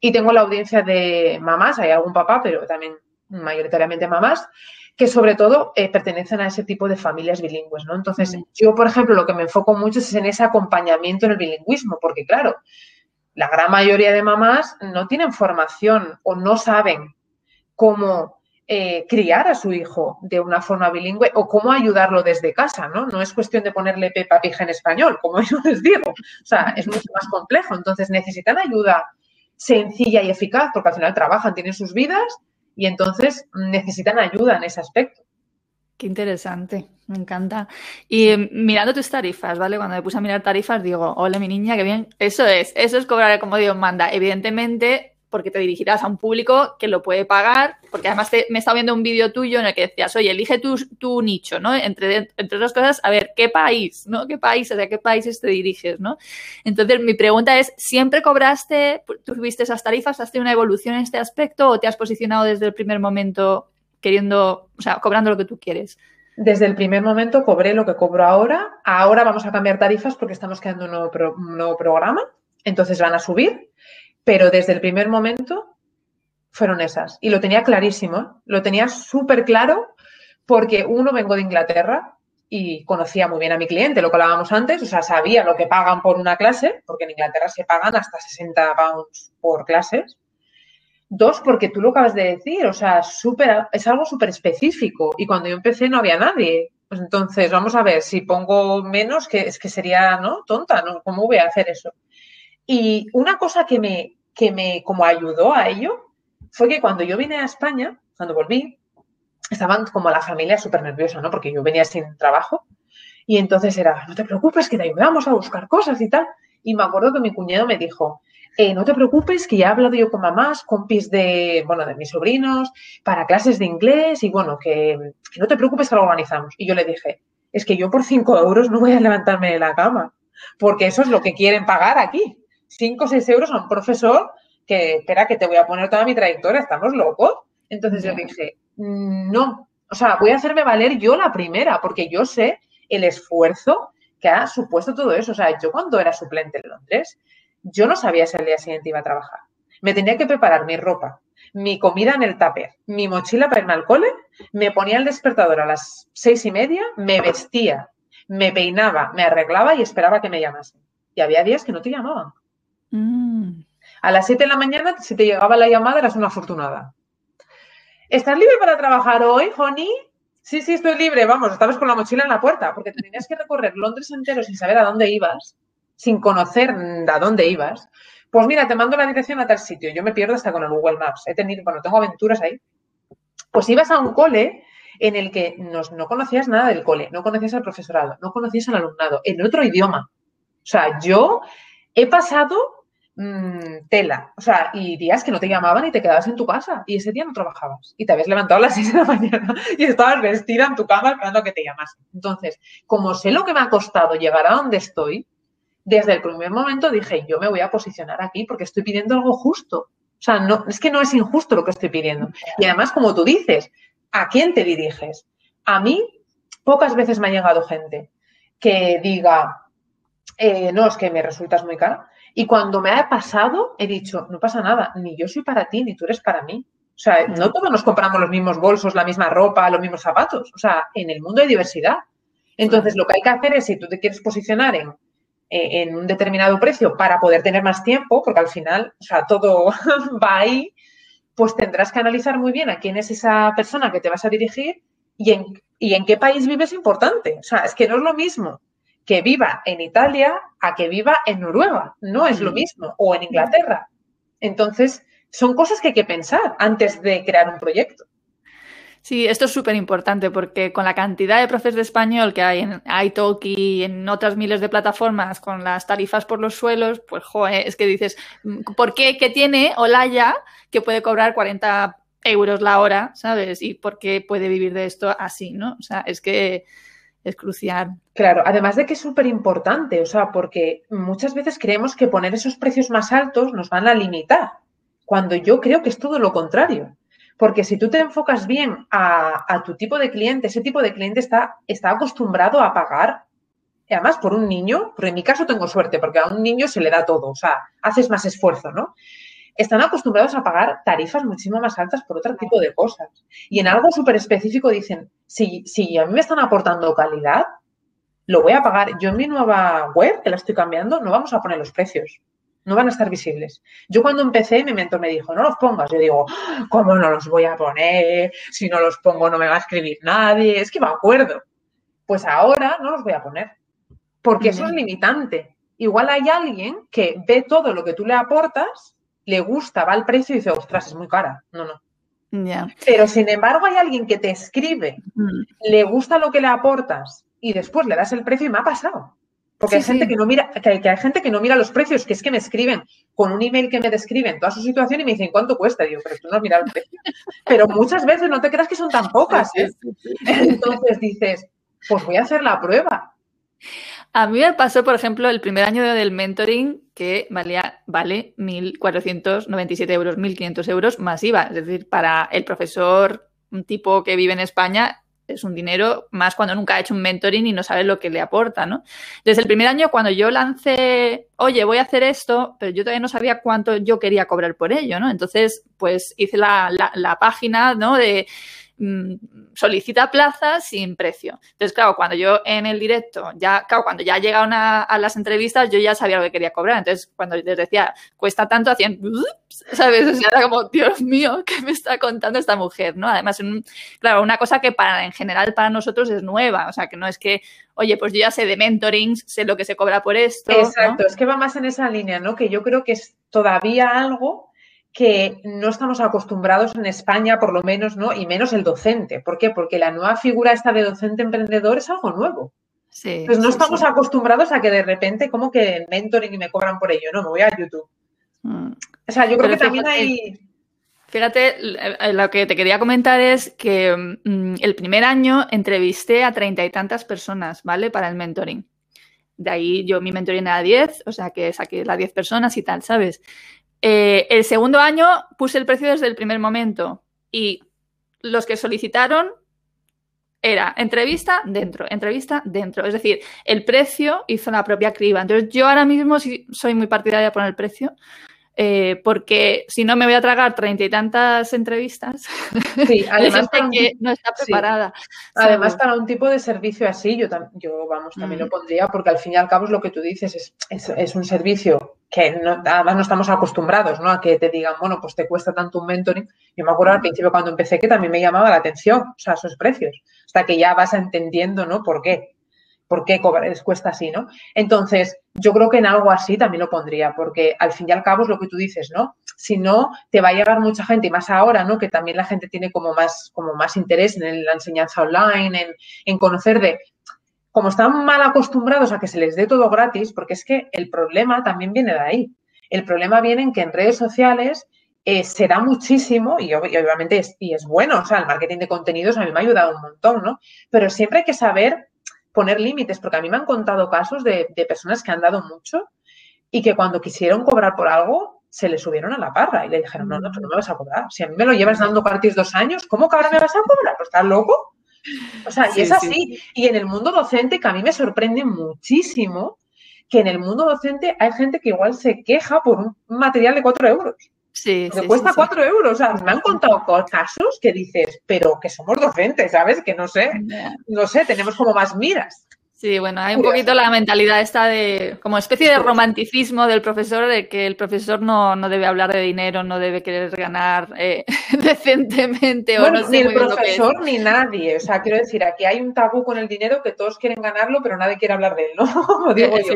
y tengo la audiencia de mamás, hay algún papá, pero también mayoritariamente mamás, que sobre todo eh, pertenecen a ese tipo de familias bilingües, ¿no? Entonces, yo, por ejemplo, lo que me enfoco mucho es en ese acompañamiento en el bilingüismo, porque claro, la gran mayoría de mamás no tienen formación o no saben cómo eh, criar a su hijo de una forma bilingüe o cómo ayudarlo desde casa, ¿no? No es cuestión de ponerle Pepa Pija en español, como yo les digo. O sea, es mucho más complejo. Entonces, necesitan ayuda sencilla y eficaz, porque al final trabajan, tienen sus vidas y entonces necesitan ayuda en ese aspecto. Qué interesante, me encanta. Y em, mirando tus tarifas, ¿vale? Cuando me puse a mirar tarifas, digo, hola mi niña, qué bien. Eso es, eso es cobrar como Dios manda. Evidentemente, porque te dirigirás a un público que lo puede pagar, porque además me he estado viendo un vídeo tuyo en el que decías, oye, elige tu, tu nicho, ¿no? Entre, entre otras cosas, a ver, ¿qué país, ¿no? ¿Qué país, hacia qué países te diriges, ¿no? Entonces, mi pregunta es, ¿siempre cobraste, tuviste esas tarifas, has tenido una evolución en este aspecto o te has posicionado desde el primer momento queriendo, o sea, cobrando lo que tú quieres? Desde el primer momento cobré lo que cobro ahora. Ahora vamos a cambiar tarifas porque estamos creando un nuevo, un nuevo programa. Entonces van a subir pero desde el primer momento fueron esas. Y lo tenía clarísimo, lo tenía súper claro porque uno vengo de Inglaterra y conocía muy bien a mi cliente, lo que hablábamos antes, o sea, sabía lo que pagan por una clase, porque en Inglaterra se pagan hasta 60 pounds por clases. Dos, porque tú lo acabas de decir, o sea, super, es algo súper específico y cuando yo empecé no había nadie. Pues entonces, vamos a ver, si pongo menos, que es que sería, ¿no? Tonta, ¿no? ¿Cómo voy a hacer eso? Y una cosa que me, que me como ayudó a ello fue que cuando yo vine a España, cuando volví, estaban como la familia súper nerviosa, ¿no? Porque yo venía sin trabajo y entonces era, no te preocupes, que te ayudamos a buscar cosas y tal. Y me acuerdo que mi cuñado me dijo, eh, no te preocupes, que ya he hablado yo con mamás, compis de, bueno, de mis sobrinos, para clases de inglés y bueno, que, que no te preocupes que lo organizamos. Y yo le dije, es que yo por cinco euros no voy a levantarme de la cama, porque eso es lo que quieren pagar aquí. 5 o 6 euros a un profesor que espera que te voy a poner toda mi trayectoria, estamos locos. Entonces yo dije, mm, no, o sea, voy a hacerme valer yo la primera, porque yo sé el esfuerzo que ha supuesto todo eso. O sea, yo cuando era suplente en Londres, yo no sabía si al día siguiente iba a trabajar. Me tenía que preparar mi ropa, mi comida en el tupper, mi mochila para irme al cole, me ponía el despertador a las seis y media, me vestía, me peinaba, me arreglaba y esperaba que me llamasen. Y había días que no te llamaban. Mm. A las 7 de la mañana, si te llegaba la llamada, eras una afortunada. ¿Estás libre para trabajar hoy, Honey? Sí, sí, estoy libre. Vamos, estabas con la mochila en la puerta, porque tenías que recorrer Londres entero sin saber a dónde ibas, sin conocer a dónde ibas. Pues mira, te mando la dirección a tal sitio. Yo me pierdo hasta con el Google Maps. He tenido, bueno, tengo aventuras ahí. Pues ibas a un cole en el que no, no conocías nada del cole, no conocías al profesorado, no conocías al alumnado, en otro idioma. O sea, yo he pasado Mm, tela. O sea, y días que no te llamaban y te quedabas en tu casa y ese día no trabajabas y te habías levantado a las 6 de la mañana y estabas vestida en tu cama esperando a que te llamasen. Entonces, como sé lo que me ha costado llegar a donde estoy, desde el primer momento dije, yo me voy a posicionar aquí porque estoy pidiendo algo justo. O sea, no, es que no es injusto lo que estoy pidiendo. Y además, como tú dices, ¿a quién te diriges? A mí, pocas veces me ha llegado gente que diga, eh, no, es que me resultas muy cara y cuando me ha pasado, he dicho, no pasa nada, ni yo soy para ti, ni tú eres para mí. O sea, no todos nos compramos los mismos bolsos, la misma ropa, los mismos zapatos. O sea, en el mundo hay diversidad. Entonces, lo que hay que hacer es, si tú te quieres posicionar en, eh, en un determinado precio para poder tener más tiempo, porque al final, o sea, todo va ahí, pues tendrás que analizar muy bien a quién es esa persona que te vas a dirigir y en, y en qué país vives importante. O sea, es que no es lo mismo que viva en Italia a que viva en Noruega. No es lo mismo. O en Inglaterra. Entonces, son cosas que hay que pensar antes de crear un proyecto. Sí, esto es súper importante porque con la cantidad de profes de español que hay en iTalk y en otras miles de plataformas con las tarifas por los suelos, pues joder, es que dices, ¿por qué que tiene Olaya que puede cobrar 40 euros la hora, ¿sabes? Y por qué puede vivir de esto así, ¿no? O sea, es que es crucial. Claro, además de que es súper importante, o sea, porque muchas veces creemos que poner esos precios más altos nos van a limitar, cuando yo creo que es todo lo contrario. Porque si tú te enfocas bien a, tu tipo de cliente, ese tipo de cliente está, está acostumbrado a pagar, además por un niño, pero en mi caso tengo suerte, porque a un niño se le da todo, o sea, haces más esfuerzo, ¿no? Están acostumbrados a pagar tarifas muchísimo más altas por otro tipo de cosas. Y en algo súper específico dicen, si, si a mí me están aportando calidad, lo voy a pagar. Yo en mi nueva web, que la estoy cambiando, no vamos a poner los precios. No van a estar visibles. Yo cuando empecé, mi mentor me dijo, no los pongas. Yo digo, ¿cómo no los voy a poner? Si no los pongo no me va a escribir nadie. Es que me acuerdo. Pues ahora no los voy a poner. Porque eso es limitante. Igual hay alguien que ve todo lo que tú le aportas, le gusta, va al precio y dice, ostras, es muy cara. No, no. Pero sin embargo hay alguien que te escribe, le gusta lo que le aportas y después le das el precio y me ha pasado. Porque hay gente que no mira, que hay, gente que no mira los precios, que es que me escriben con un email que me describen toda su situación y me dicen cuánto cuesta. digo, pero tú no has mirado el precio. Pero muchas veces no te creas que son tan pocas. ¿eh? Entonces dices, pues voy a hacer la prueba. A mí me pasó, por ejemplo, el primer año del mentoring que valía, vale 1.497 euros, 1.500 euros masiva. Es decir, para el profesor, un tipo que vive en España, es un dinero más cuando nunca ha hecho un mentoring y no sabe lo que le aporta, ¿no? Desde el primer año, cuando yo lancé, oye, voy a hacer esto, pero yo todavía no sabía cuánto yo quería cobrar por ello, ¿no? Entonces, pues hice la, la, la página, ¿no? De Mm, solicita plazas sin precio. Entonces, claro, cuando yo en el directo, ya, claro, cuando ya llegaron a, a, las entrevistas, yo ya sabía lo que quería cobrar. Entonces, cuando les decía, cuesta tanto, hacían, ¿sabes? O sea, era como, Dios mío, ¿qué me está contando esta mujer? ¿No? Además, claro, una cosa que para, en general para nosotros es nueva. O sea, que no es que, oye, pues yo ya sé de mentoring, sé lo que se cobra por esto. Exacto, es que va más en esa línea, ¿no? Que yo creo que es todavía algo que no estamos acostumbrados en España, por lo menos, ¿no? Y menos el docente. ¿Por qué? Porque la nueva figura esta de docente emprendedor es algo nuevo. Sí, pues no estamos acostumbrados a que de repente, como que mentoring y me cobran por ello, no, me voy a YouTube. Mm. O sea, yo creo que también hay. Fíjate, lo que te quería comentar es que mm, el primer año entrevisté a treinta y tantas personas, ¿vale? Para el mentoring. De ahí yo mi mentoring era 10, o sea que saqué las 10 personas y tal, ¿sabes? Eh, el segundo año puse el precio desde el primer momento y los que solicitaron era entrevista dentro, entrevista dentro. Es decir, el precio hizo la propia criba. Entonces, yo ahora mismo sí soy muy partidaria de poner el precio, eh, porque si no me voy a tragar treinta y tantas entrevistas. Sí, además que no está preparada. Además, para un tipo de servicio así, yo, yo vamos, también lo mm. pondría, porque al fin y al cabo es lo que tú dices, es, es, un servicio que no, además no estamos acostumbrados, ¿no? A que te digan, bueno, pues te cuesta tanto un mentoring. Yo me acuerdo al principio cuando empecé que también me llamaba la atención, o sea, esos precios, hasta que ya vas entendiendo, ¿no? ¿Por qué? ¿Por qué cuesta así, no? Entonces, yo creo que en algo así también lo pondría, porque al fin y al cabo es lo que tú dices, ¿no? Si no, te va a llegar mucha gente, y más ahora, ¿no? Que también la gente tiene como más, como más interés en la enseñanza online, en, en conocer de, como están mal acostumbrados a que se les dé todo gratis, porque es que el problema también viene de ahí. El problema viene en que en redes sociales eh, se da muchísimo y, obviamente es, y es bueno, o sea, el marketing de contenidos a mí me ha ayudado un montón, ¿no? Pero siempre hay que saber poner límites, porque a mí me han contado casos de, personas que han dado mucho y que cuando quisieron cobrar por algo se le subieron a la parra y le dijeron, no, no, tú no me vas a cobrar. Si a mí me lo llevas dando gratis dos años, ¿cómo que ahora me vas a cobrar? ¿Pues estás loco? O sea, y es así. Y en el mundo docente, que a mí me sorprende muchísimo, que en el mundo docente hay gente que igual se queja por un material de cuatro euros. Sí, cuesta cuatro euros. O sea, me han contado casos que dices, pero que somos docentes, ¿sabes? Que no sé, no sé, tenemos como más miras. Sí, bueno, hay un poquito la mentalidad esta de, como especie de romanticismo del profesor, de que el profesor no, no debe hablar de dinero, no debe querer ganar eh, decentemente o no sé Ni el profesor ni nadie. O sea, quiero decir, aquí hay un tabú con el dinero que todos quieren ganarlo, pero nadie quiere hablar de él, ¿no? Digo yo.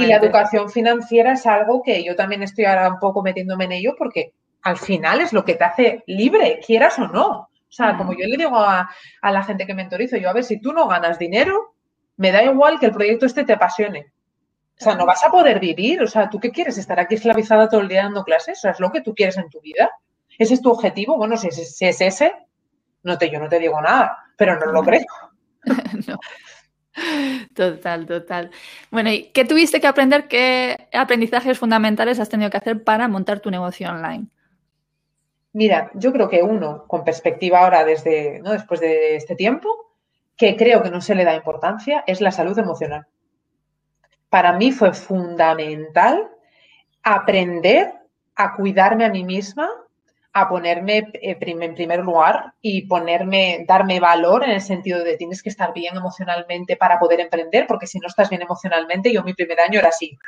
y la educación financiera es algo que yo también estoy ahora un poco metiéndome en ello porque al final es lo que te hace libre, quieras o no. O sea, como yo le digo a, a la gente que mentorizo, yo a ver, si tú no ganas dinero, me da igual que el proyecto este te apasione. O sea, no vas a poder vivir. O sea, ¿tú qué quieres? ¿Estar aquí esclavizada todo el día dando clases? O sea, ¿es lo que tú quieres en tu vida? ¿Ese es tu objetivo? Bueno, si es, ese, no te, yo no te digo nada, pero no lo creo. no. Total, total. Bueno, ¿y qué tuviste que aprender? ¿Qué aprendizajes fundamentales has tenido que hacer para montar tu negocio online? Mira, yo creo que uno, con perspectiva ahora desde, ¿no? después de este tiempo, que creo que no se le da importancia es la salud emocional. Para mí fue fundamental aprender a cuidarme a mí misma, a ponerme eh, en primer lugar y ponerme, darme valor en el sentido de tienes que estar bien emocionalmente para poder emprender, porque si no estás bien emocionalmente, yo mi primer año era así,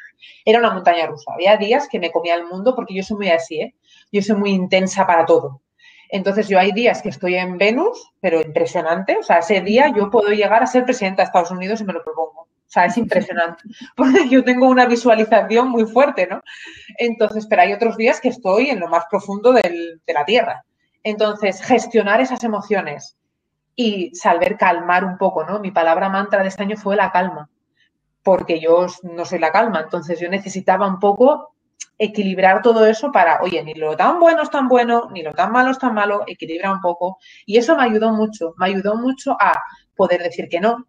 era una montaña rusa. Había días que me comía el mundo porque yo soy muy así, ¿eh? Yo soy muy intensa para todo. Entonces yo hay días que estoy en Venus, pero impresionante. O sea, ese día yo puedo llegar a ser presidenta de Estados Unidos y me lo propongo. O sea, es impresionante. Porque yo tengo una visualización muy fuerte, ¿no? Entonces, pero hay otros días que estoy en lo más profundo de la Tierra. Entonces, gestionar esas emociones y saber calmar un poco, ¿no? Mi palabra mantra de este año fue la calma, porque yo no soy la calma. Entonces, yo necesitaba un poco equilibrar todo eso para, oye, ni lo tan bueno es tan bueno, ni lo tan malo es tan malo, equilibra un poco. Y eso me ayudó mucho, me ayudó mucho a poder decir que no,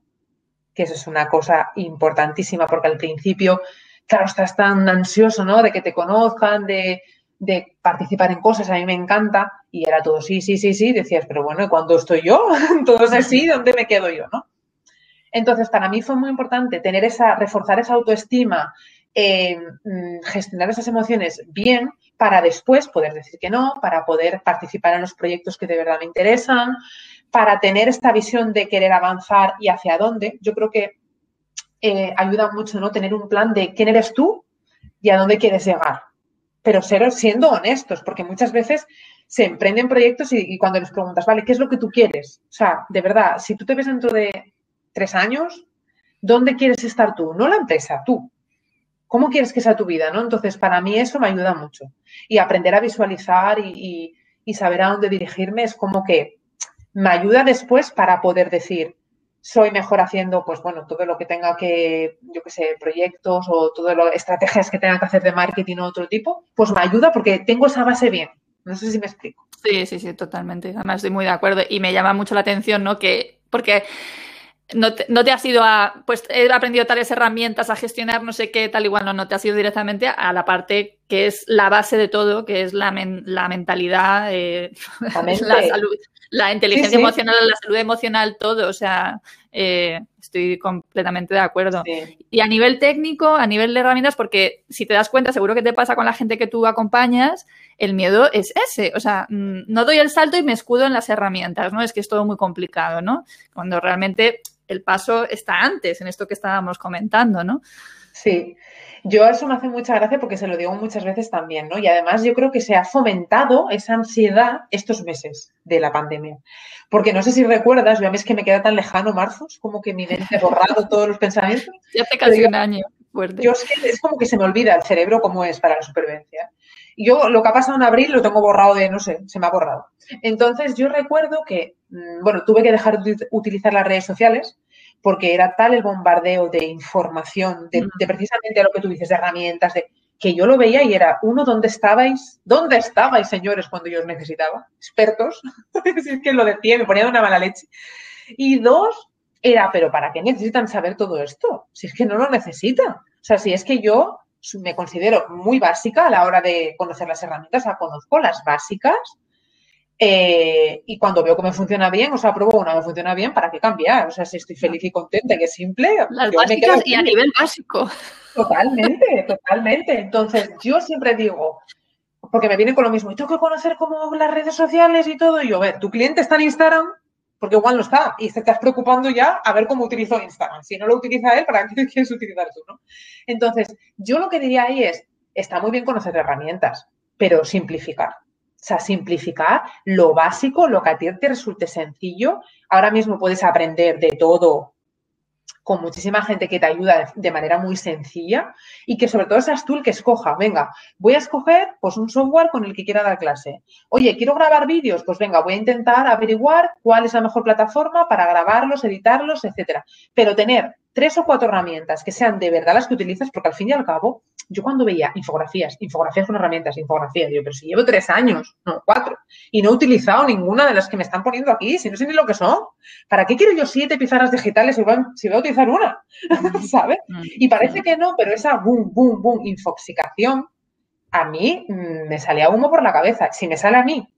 que eso es una cosa importantísima, porque al principio, claro, estás tan ansioso, ¿no? De que te conozcan, de, participar en cosas, a mí me encanta, y era todo sí, sí, sí, sí, decías, pero bueno, ¿y cuándo estoy yo? Entonces así, ¿dónde me quedo yo, no? Entonces, para mí fue muy importante tener esa, reforzar esa autoestima, eh, mm, gestionar esas emociones bien para después poder decir que no, para poder participar en los proyectos que de verdad me interesan, para tener esta visión de querer avanzar y hacia dónde. Yo creo que eh, ayuda mucho ¿no? tener un plan de quién eres tú y a dónde quieres llegar. Pero ser, siendo honestos, porque muchas veces se emprenden proyectos y, y, cuando les preguntas, vale, ¿qué es lo que tú quieres? O sea, de verdad, si tú te ves dentro de tres años, ¿dónde quieres estar tú? No la empresa, tú. ¿Cómo quieres que sea tu vida? ¿no? Entonces, para mí eso me ayuda mucho. Y aprender a visualizar y, saber a dónde dirigirme es como que me ayuda después para poder decir, soy mejor haciendo, pues bueno, todo lo que tenga que, yo qué sé, proyectos o todas las estrategias que tenga que hacer de marketing o otro tipo, pues me ayuda porque tengo esa base bien. No sé si me explico. Sí, sí, sí, totalmente. Además, estoy muy de acuerdo. Y me llama mucho la atención, ¿no? Que, porque no te, no te, has ido a, pues he aprendido tales herramientas a gestionar no sé qué, tal igual, no, no te has ido directamente a la parte que es la base de todo, que es la, la mentalidad, eh, la salud, la inteligencia emocional, la salud emocional, todo, o sea, eh, estoy completamente de acuerdo. Y a nivel técnico, a nivel de herramientas, porque si te das cuenta, seguro que te pasa con la gente que tú acompañas, el miedo es ese, o sea, mm, no doy el salto y me escudo en las herramientas, ¿no? Es que es todo muy complicado, ¿no? Cuando realmente el paso está antes, en esto que estábamos comentando, ¿no? Sí, yo eso me hace mucha gracia porque se lo digo muchas veces también, ¿no? Y además yo creo que se ha fomentado esa ansiedad estos meses de la pandemia. Porque no sé si recuerdas, yo a mí es que me queda tan lejano marzo, es como que mi mente ha borrado todos los pensamientos. Ya hace casi un año. Fuerte. Yo es que es como que se me olvida el cerebro cómo es para la supervivencia. Yo lo que ha pasado en abril lo tengo borrado de, no sé, se me ha borrado. Entonces yo recuerdo que, mm, bueno, tuve que dejar de utilizar las redes sociales porque era tal el bombardeo de información, de, precisamente lo que tú dices, de herramientas, de que yo lo veía y era, uno, ¿dónde estabais? ¿Dónde estabais, señores, cuando yo os necesitaba? Expertos. es que lo decía, me ponía de una mala leche. Y dos, era, pero ¿para qué necesitan saber todo esto? Si es que no lo necesitan. O sea, si es que yo me considero muy básica a la hora de conocer las herramientas, o sea, conozco las básicas eh, y cuando veo que me funciona bien, o sea, pruebo una, me funciona bien, ¿para qué cambiar? O sea, si estoy feliz y contenta y que es simple. Las básicas y a nivel básico. Totalmente, totalmente. Entonces, yo siempre digo, porque me vienen con lo mismo, y tengo que conocer como las redes sociales y todo, y yo, a ver, tu cliente está en Instagram, porque igual no está, y te estás preocupando ya a ver cómo utilizo Instagram. Si no lo utiliza él, ¿para qué quieres utilizar tú, no? Entonces, yo lo que diría ahí es, está muy bien conocer herramientas, pero simplificar. O sea, simplificar lo básico, lo que a ti te resulte sencillo. Ahora mismo puedes aprender de todo con muchísima gente que te ayuda de manera muy sencilla y que sobre todo seas tú el que escoja. Venga, voy a escoger pues un software con el que quiera dar clase. Oye, quiero grabar vídeos, pues venga, voy a intentar averiguar cuál es la mejor plataforma para grabarlos, editarlos, etcétera. Pero tener tres o cuatro herramientas que sean de verdad las que utilizas, porque al fin y al cabo, yo cuando veía infografías, infografías con herramientas, infografías, yo, pero si llevo tres años, no, cuatro, y no he utilizado ninguna de las que me están poniendo aquí, si no sé ni lo que son, ¿para qué quiero yo siete pizarras digitales si voy, si voy a utilizar una? ¿Sabes? Mm, y parece que no, pero esa boom, boom, boom, infoxicación, a mí mm, me salía humo por la cabeza. Si me sale a mí,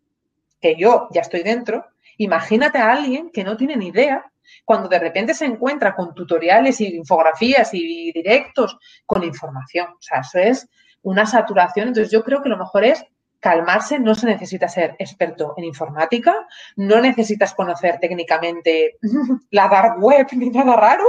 que yo ya estoy dentro, imagínate a alguien que no tiene ni idea cuando de repente se encuentra con tutoriales y infografías y directos con información. O sea, eso es una saturación. Entonces yo creo que lo mejor es calmarse, no se necesita ser experto en informática, no necesitas conocer técnicamente la dark web ni nada raro.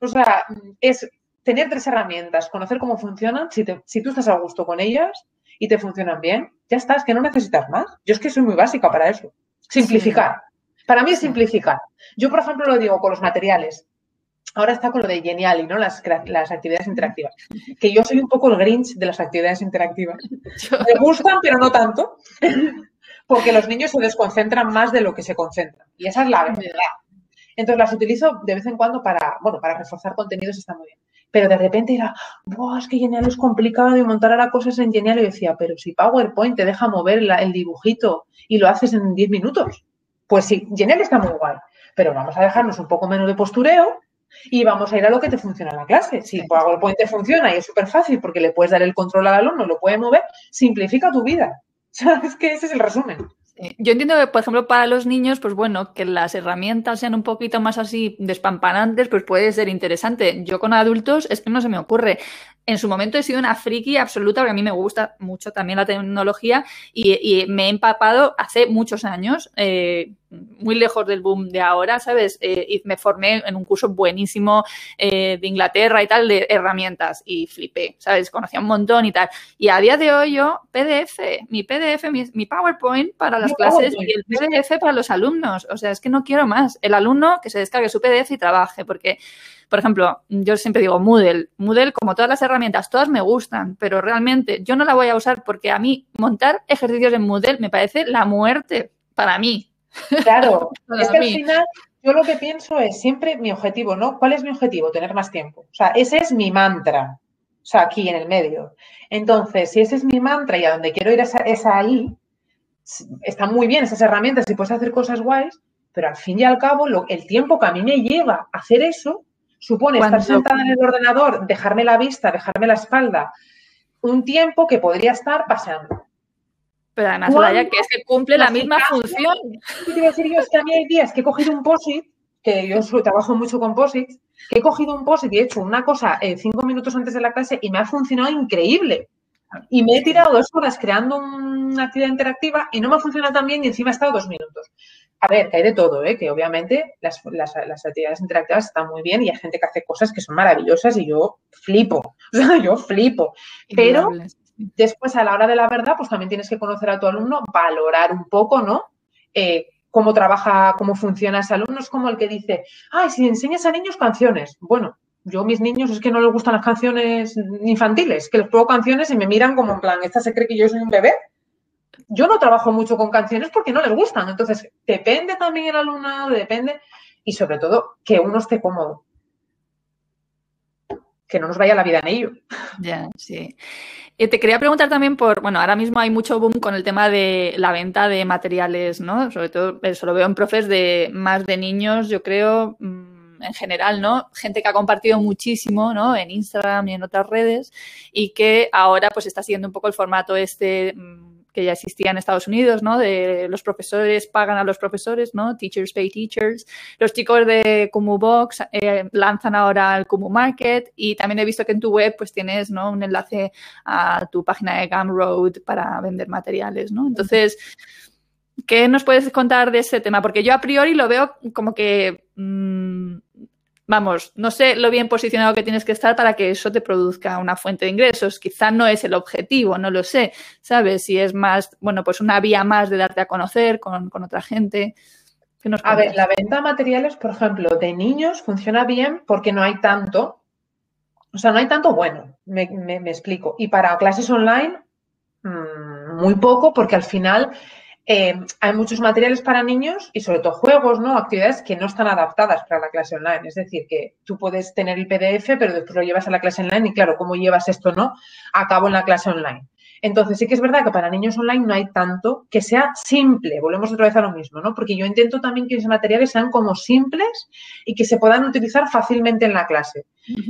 O sea, es tener tres herramientas, conocer cómo funcionan, si, si tú estás a gusto con ellas y te funcionan bien, ya estás, que no necesitas más. Yo es que soy muy básica para eso. Simplificar. Para mí es simplificar. Yo, por ejemplo, lo digo con los materiales. Ahora está con lo de Geniali, ¿no? Las, las actividades interactivas. Que yo soy un poco el Grinch de las actividades interactivas. Me gustan, pero no tanto. Porque los niños se desconcentran más de lo que se concentran. Y esa es la verdad. Entonces las utilizo de vez en cuando para, bueno, para reforzar contenidos está muy bien. Pero de repente era, Buah, es que Genial es complicado y montar ahora cosas en Genial. Y decía, pero si PowerPoint te deja mover el dibujito y lo haces en 10 minutos. Pues sí, Genial está muy guay. Pero vamos a dejarnos un poco menos de postureo y vamos a ir a lo que te funciona en la clase. Si PowerPoint te funciona y es súper fácil porque le puedes dar el control al alumno, lo puede mover, simplifica tu vida. ¿Sabes que ese es el resumen? Yo entiendo que, por ejemplo, para los niños, pues bueno, que las herramientas sean un poquito más así despampanantes, pues puede ser interesante. Yo con adultos es que no se me ocurre. En su momento he sido una friki absoluta, porque a mí me gusta mucho también la tecnología y, me he empapado hace muchos años. Eh, muy lejos del boom de ahora, ¿sabes? Eh, y me formé en un curso buenísimo eh, de Inglaterra y tal, de herramientas, y flipé, ¿sabes? Conocía un montón y tal. Y a día de hoy yo, PDF, mi PDF, mi, PowerPoint para las clases y el PDF para los alumnos. O sea, es que no quiero más. El alumno que se descargue su PDF y trabaje, porque por ejemplo, yo siempre digo Moodle. Moodle, como todas las herramientas, todas me gustan, pero realmente yo no la voy a usar porque a mí montar ejercicios en Moodle me parece la muerte para mí. Claro, es que al final yo lo que pienso es siempre mi objetivo, ¿no? ¿Cuál es mi objetivo? Tener más tiempo. O sea, ese es mi mantra. O sea, aquí en el medio. Entonces, si ese es mi mantra y a donde quiero ir es, ahí, están muy bien esas herramientas y puedes hacer cosas guays, pero al fin y al cabo, el tiempo que a mí me lleva a hacer eso supone estar sentada en el ordenador, dejarme la vista, dejarme la espalda, un tiempo que podría estar paseando. Pero además, vaya que es que cumple la misma función. Te decir yo, es que a mí hay días que he cogido un POSIT, que yo trabajo mucho con POSITs, que he cogido un POSIT y he hecho una cosa eh, cinco minutos antes de la clase y me ha funcionado increíble. Y me he tirado dos horas creando una actividad interactiva y no me ha funcionado tan bien y encima he estado dos minutos. A ver, que hay de todo, ¿eh? que obviamente las, las, actividades interactivas están muy bien y hay gente que hace cosas que son maravillosas y yo flipo, o sea, yo flipo. Pero Después, a la hora de la verdad, pues también tienes que conocer a tu alumno, valorar un poco, ¿no? Eh, cómo trabaja, cómo funciona ese alumno. Es como el que dice, ay, si enseñas a niños canciones. Bueno, yo a mis niños es que no les gustan las canciones infantiles, que les pongo canciones y me miran como en plan, ¿esta se cree que yo soy un bebé? Yo no trabajo mucho con canciones porque no les gustan. Entonces, depende también el alumnado, depende. Y sobre todo, que uno esté cómodo. Que no nos vaya la vida en ello. Ya, sí. Eh, te quería preguntar también por, bueno, ahora mismo hay mucho boom con el tema de la venta de materiales, ¿no? Sobre todo eso lo veo en profes de más de niños, yo creo, mm, en general, ¿no? Gente que ha compartido muchísimo, ¿no? En Instagram y en otras redes y que ahora pues está siguiendo un poco el formato este mm, que ya existía en Estados Unidos, ¿no? De los profesores pagan a los profesores, ¿no? Teachers pay teachers. Los chicos de Kumu Box eh, lanzan ahora el Kumu Market y también he visto que en tu web pues tienes, ¿no? Un enlace a tu página de Gumroad para vender materiales, ¿no? Entonces, ¿qué nos puedes contar de ese tema? Porque yo a priori lo veo como que mm, vamos, no sé lo bien posicionado que tienes que estar para que eso te produzca una fuente de ingresos. Quizá no es el objetivo, no lo sé, ¿sabes? Si es más, bueno, pues una vía más de darte a conocer con, otra gente. a ver, la venta de materiales, por ejemplo, de niños funciona bien porque no hay tanto, o sea, no hay tanto bueno, me, explico. Y para clases online, mm, muy poco porque al final eh, hay muchos materiales para niños y sobre todo juegos, ¿no? Actividades que no están adaptadas para la clase online. Es decir, que tú puedes tener el PDF, pero después lo llevas a la clase online y claro, ¿cómo llevas esto, no? A cabo en la clase online. Entonces sí que es verdad que para niños online no hay tanto que sea simple. Volvemos otra vez a lo mismo, ¿no? Porque yo intento también que esos materiales sean como simples y que se puedan utilizar fácilmente en la clase.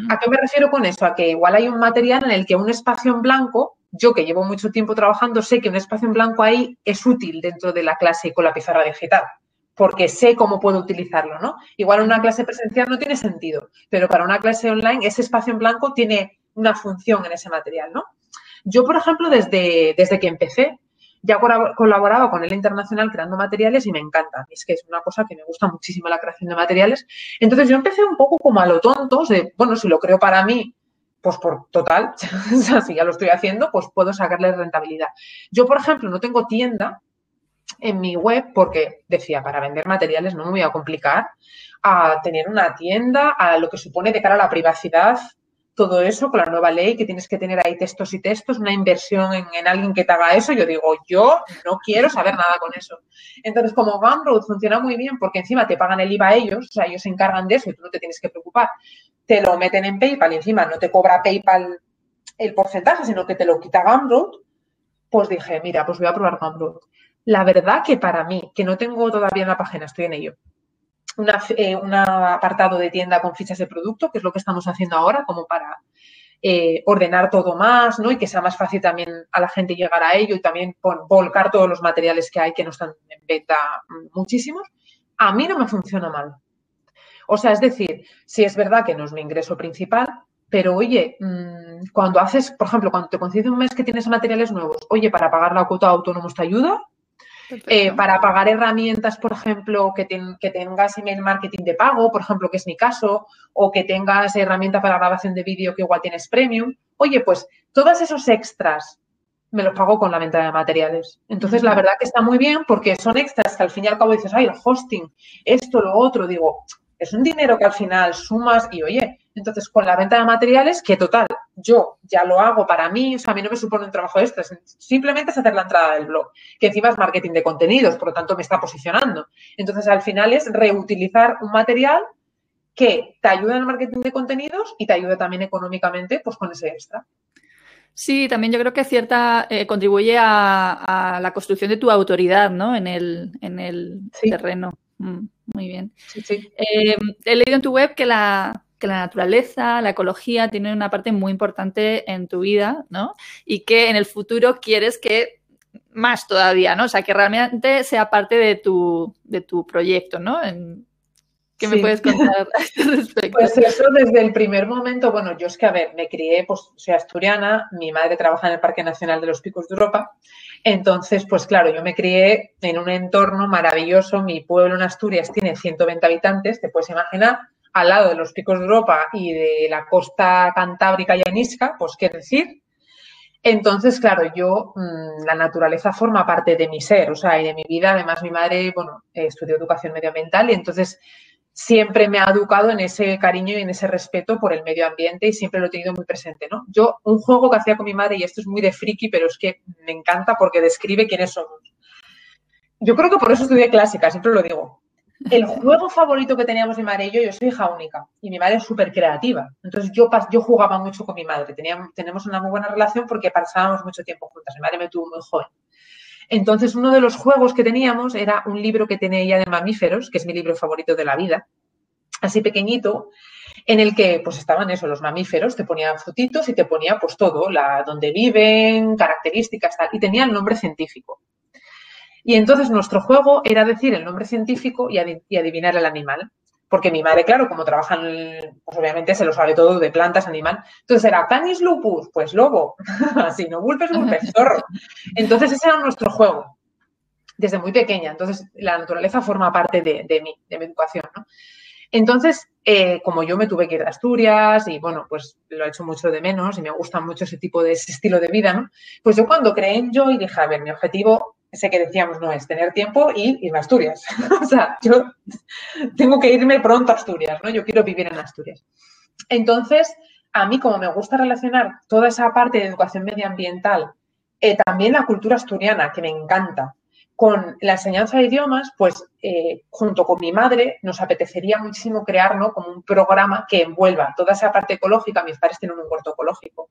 ¿A qué me refiero con eso? A que igual hay un material en el que un espacio en blanco yo que llevo mucho tiempo trabajando, sé que un espacio en blanco ahí es útil dentro de la clase con la pizarra digital, porque sé cómo puedo utilizarlo, ¿no? Igual una clase presencial no tiene sentido, pero para una clase online ese espacio en blanco tiene una función en ese material, ¿no? Yo, por ejemplo, desde, desde que empecé, ya colaboraba con el internacional creando materiales y me encanta. Es que es una cosa que me gusta muchísimo la creación de materiales. Entonces yo empecé un poco como a lo tonto, de, bueno, si lo creo para mí, pues por total, si ya lo estoy haciendo, pues puedo sacarle rentabilidad. Yo, por ejemplo, no tengo tienda en mi web porque decía, para vender materiales no me voy a complicar a tener una tienda, a lo que supone de cara a la privacidad todo eso con la nueva ley, que tienes que tener ahí textos y textos, una inversión en, alguien que te haga eso, yo digo, yo no quiero saber nada con eso. Entonces, como Gumroad funciona muy bien porque encima te pagan el IVA ellos, o sea, ellos se encargan de eso y tú no te tienes que preocupar, te lo meten en PayPal y encima no te cobra PayPal el porcentaje, sino que te lo quita Gumroad, pues dije, mira, pues voy a probar Gumroad. La verdad que para mí, que no tengo todavía una página, estoy en ello, eh, un apartado de tienda con fichas de producto, que es lo que estamos haciendo ahora, como para eh, ordenar todo más, ¿no? Y que sea más fácil también a la gente llegar a ello y también volcar todos los materiales que hay que no están en venta muchísimos. A mí no me funciona mal. O sea, es decir, si es verdad que no es mi ingreso principal, pero oye, mm, cuando haces, por ejemplo, cuando te concede un mes que tienes materiales nuevos, oye, para pagar la cuota de te ayuda, eh, para pagar herramientas, por ejemplo, que, que, tengas email marketing de pago, por ejemplo, que es mi caso, o que tengas herramienta para grabación de vídeo que igual tienes premium. Oye, pues todos esos extras me los pago con la venta de materiales. Entonces, la verdad que está muy bien porque son extras que al fin y al cabo dices, ay, el hosting, esto, lo otro. Digo, es un dinero que al final sumas y, oye, entonces, con la venta de materiales, que total, yo ya lo hago para mí, o sea, a mí no me supone un trabajo extra, simplemente es hacer la entrada del blog, que encima es marketing de contenidos, por lo tanto me está posicionando. Entonces, al final es reutilizar un material que te ayuda en el marketing de contenidos y te ayuda también económicamente, pues con ese extra. Sí, también yo creo que cierta eh, contribuye a, la construcción de tu autoridad, ¿no? En el, en el terreno. Mm, muy bien. Sí, sí. Eh, he leído en tu web que la, que la naturaleza, la ecología tienen una parte muy importante en tu vida, ¿no? Y que en el futuro quieres que más todavía, ¿no? O sea, que realmente sea parte de tu, de tu proyecto, ¿no? ¿Qué me puedes contar respecto? Pues eso desde el primer momento, bueno, yo es que, a ver, me crié, pues soy asturiana, mi madre trabaja en el Parque Nacional de los Picos de Europa, entonces, pues claro, yo me crié en un entorno maravilloso, mi pueblo en Asturias tiene 120 habitantes, te puedes imaginar, al lado de los picos de Europa y de la costa cantábrica y anisca, pues qué decir. Entonces, claro, yo, mm, la naturaleza forma parte de mi ser, o sea, y de mi vida. Además, mi madre, bueno, estudió educación medioambiental y entonces siempre me ha educado en ese cariño y en ese respeto por el medio ambiente y siempre lo he tenido muy presente, ¿no? Yo, un juego que hacía con mi madre, y esto es muy de friki, pero es que me encanta porque describe quiénes somos. Yo creo que por eso estudié clásica, siempre lo digo el juego favorito que teníamos mi madre y yo, yo soy hija única y mi madre es súper creativa. Entonces yo, yo jugaba mucho con mi madre, teníamos, tenemos una muy buena relación porque pasábamos mucho tiempo juntas. Mi madre me tuvo muy joven. Entonces uno de los juegos que teníamos era un libro que tenía ella de mamíferos, que es mi libro favorito de la vida, así pequeñito, en el que pues estaban eso, los mamíferos, te ponía fotitos y te ponía pues todo, la dónde viven, características, tal, y tenía el nombre científico. Y entonces nuestro juego era decir el nombre científico y, adivinar el animal. Porque mi madre, claro, como trabaja en, pues obviamente se lo sabe todo de plantas, animal. Entonces era canis lupus, pues lobo. Así, no vulpes, vulpes, zorro. Entonces ese era nuestro juego, desde muy pequeña. Entonces la naturaleza forma parte de, de mi educación. Entonces, eh, como yo me tuve que ir a Asturias y bueno, pues lo he hecho mucho de menos y me gusta mucho ese tipo de ese estilo de vida, ¿no? Pues yo cuando creé en yo y dije, a ver, mi objetivo ese que decíamos no es tener tiempo y irme a Asturias. o sea, yo tengo que irme pronto a Asturias, ¿no? Yo quiero vivir en Asturias. Entonces, a mí como me gusta relacionar toda esa parte de educación medioambiental, eh, también la cultura asturiana, que me encanta, con la enseñanza de idiomas, pues eh, junto con mi madre nos apetecería muchísimo crear ¿no? como un programa que envuelva toda esa parte ecológica. Mis padres tienen un huerto ecológico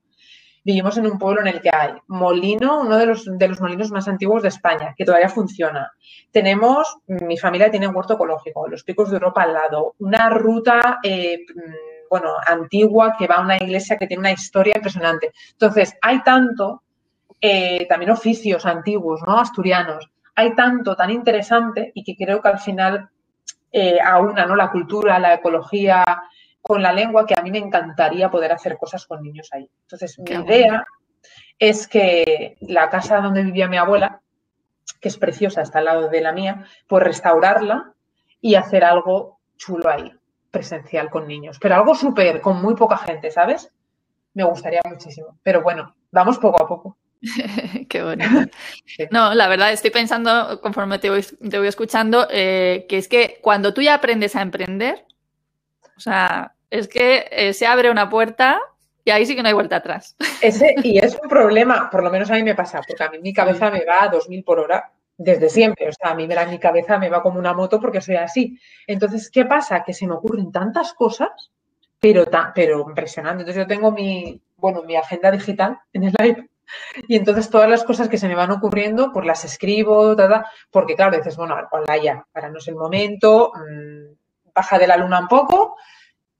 vivimos en un pueblo en el que hay molino, uno de los, de los molinos más antiguos de España, que todavía funciona. Tenemos, mi familia tiene un huerto ecológico, los picos de Europa al lado, una ruta, eh, mm, bueno, antigua que va a una iglesia que tiene una historia impresionante. Entonces, hay tanto, eh, también oficios antiguos, ¿no? Asturianos, hay tanto tan interesante y que creo que al final eh, aúna, ¿no? La cultura, la ecología, con la lengua que a mí me encantaría poder hacer cosas con niños ahí. Entonces, mi idea es que la casa donde vivía mi abuela, que es preciosa, está al lado de la mía, pues restaurarla y hacer algo chulo ahí, presencial con niños. Pero algo súper, con muy poca gente, ¿sabes? Me gustaría muchísimo. Pero bueno, vamos poco a poco. Qué bonito. No, la verdad, estoy pensando, conforme te voy, te voy escuchando, eh, que es que cuando tú ya aprendes a emprender, o sea, es que eh, se abre una puerta y ahí sí que no hay vuelta atrás. Ese, y es un problema, por lo menos a mí me pasa, porque a mí mi cabeza me va a 2000 por hora desde siempre. O sea, a mí me da mi cabeza me va como una moto porque soy así. Entonces, ¿qué pasa? Que se me ocurren tantas cosas, pero, pero impresionante. Entonces, yo tengo mi, bueno, mi agenda digital en el iPad. Y entonces todas las cosas que se me van ocurriendo, pues las escribo, porque claro, dices, bueno, ponla ya, ahora no es el momento, mm, baja de la luna un poco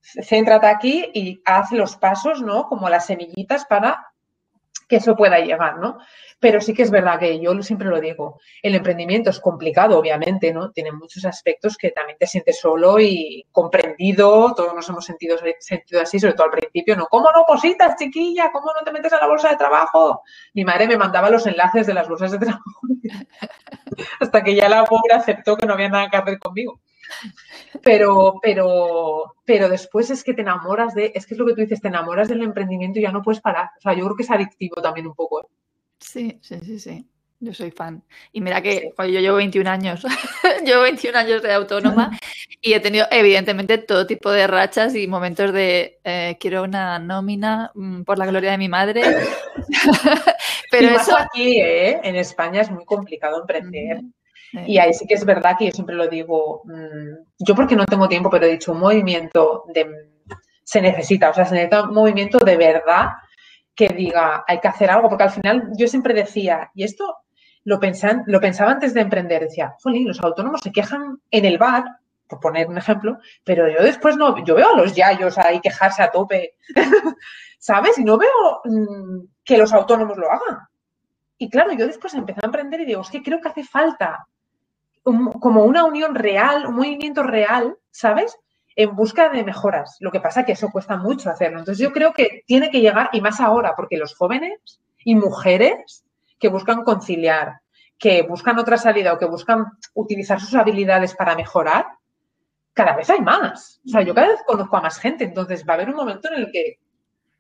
céntrate aquí y haz los pasos, ¿no? Como las semillitas para que eso pueda llegar, ¿no? Pero sí que es verdad que yo siempre lo digo, el emprendimiento es complicado, obviamente, ¿no? Tiene muchos aspectos que también te sientes solo y comprendido, todos nos hemos sentido, sentido así, sobre todo al principio, ¿no? ¿Cómo no positas, chiquilla? ¿Cómo no te metes a la bolsa de trabajo? Mi madre me mandaba los enlaces de las bolsas de trabajo hasta que ya la pobre aceptó que no había nada que hacer conmigo. Pero, pero, pero después es que te enamoras de, es que es lo que tú dices, te enamoras del emprendimiento y ya no puedes parar. O sea, yo creo que es adictivo también un poco. ¿eh? Sí, sí, sí, sí. Yo soy fan. Y mira que yo llevo 21 años, llevo 21 años de autónoma y he tenido evidentemente todo tipo de rachas y momentos de eh, quiero una nómina mm, por la gloria de mi madre. Pero eso aquí, ¿eh? en España es muy complicado emprender. Y ahí sí que es verdad que yo siempre lo digo, mm, yo porque no tengo tiempo, pero he dicho un movimiento de, se necesita, o sea, se necesita un movimiento de verdad que diga, hay que hacer algo, porque al final yo siempre decía, y esto lo, pensan, lo pensaba antes de emprender, decía, jolín, los autónomos se quejan en el bar, por poner un ejemplo, pero yo después no, yo veo a los yayos ahí quejarse a tope, ¿sabes? Y no veo mm, que los autónomos lo hagan. Y claro, yo después empecé a emprender y digo, es que creo que hace falta como una unión real, un movimiento real, ¿sabes? En busca de mejoras. Lo que pasa es que eso cuesta mucho hacerlo. Entonces yo creo que tiene que llegar, y más ahora, porque los jóvenes y mujeres que buscan conciliar, que buscan otra salida o que buscan utilizar sus habilidades para mejorar, cada vez hay más. O sea, yo cada vez conozco a más gente, entonces va a haber un momento en el que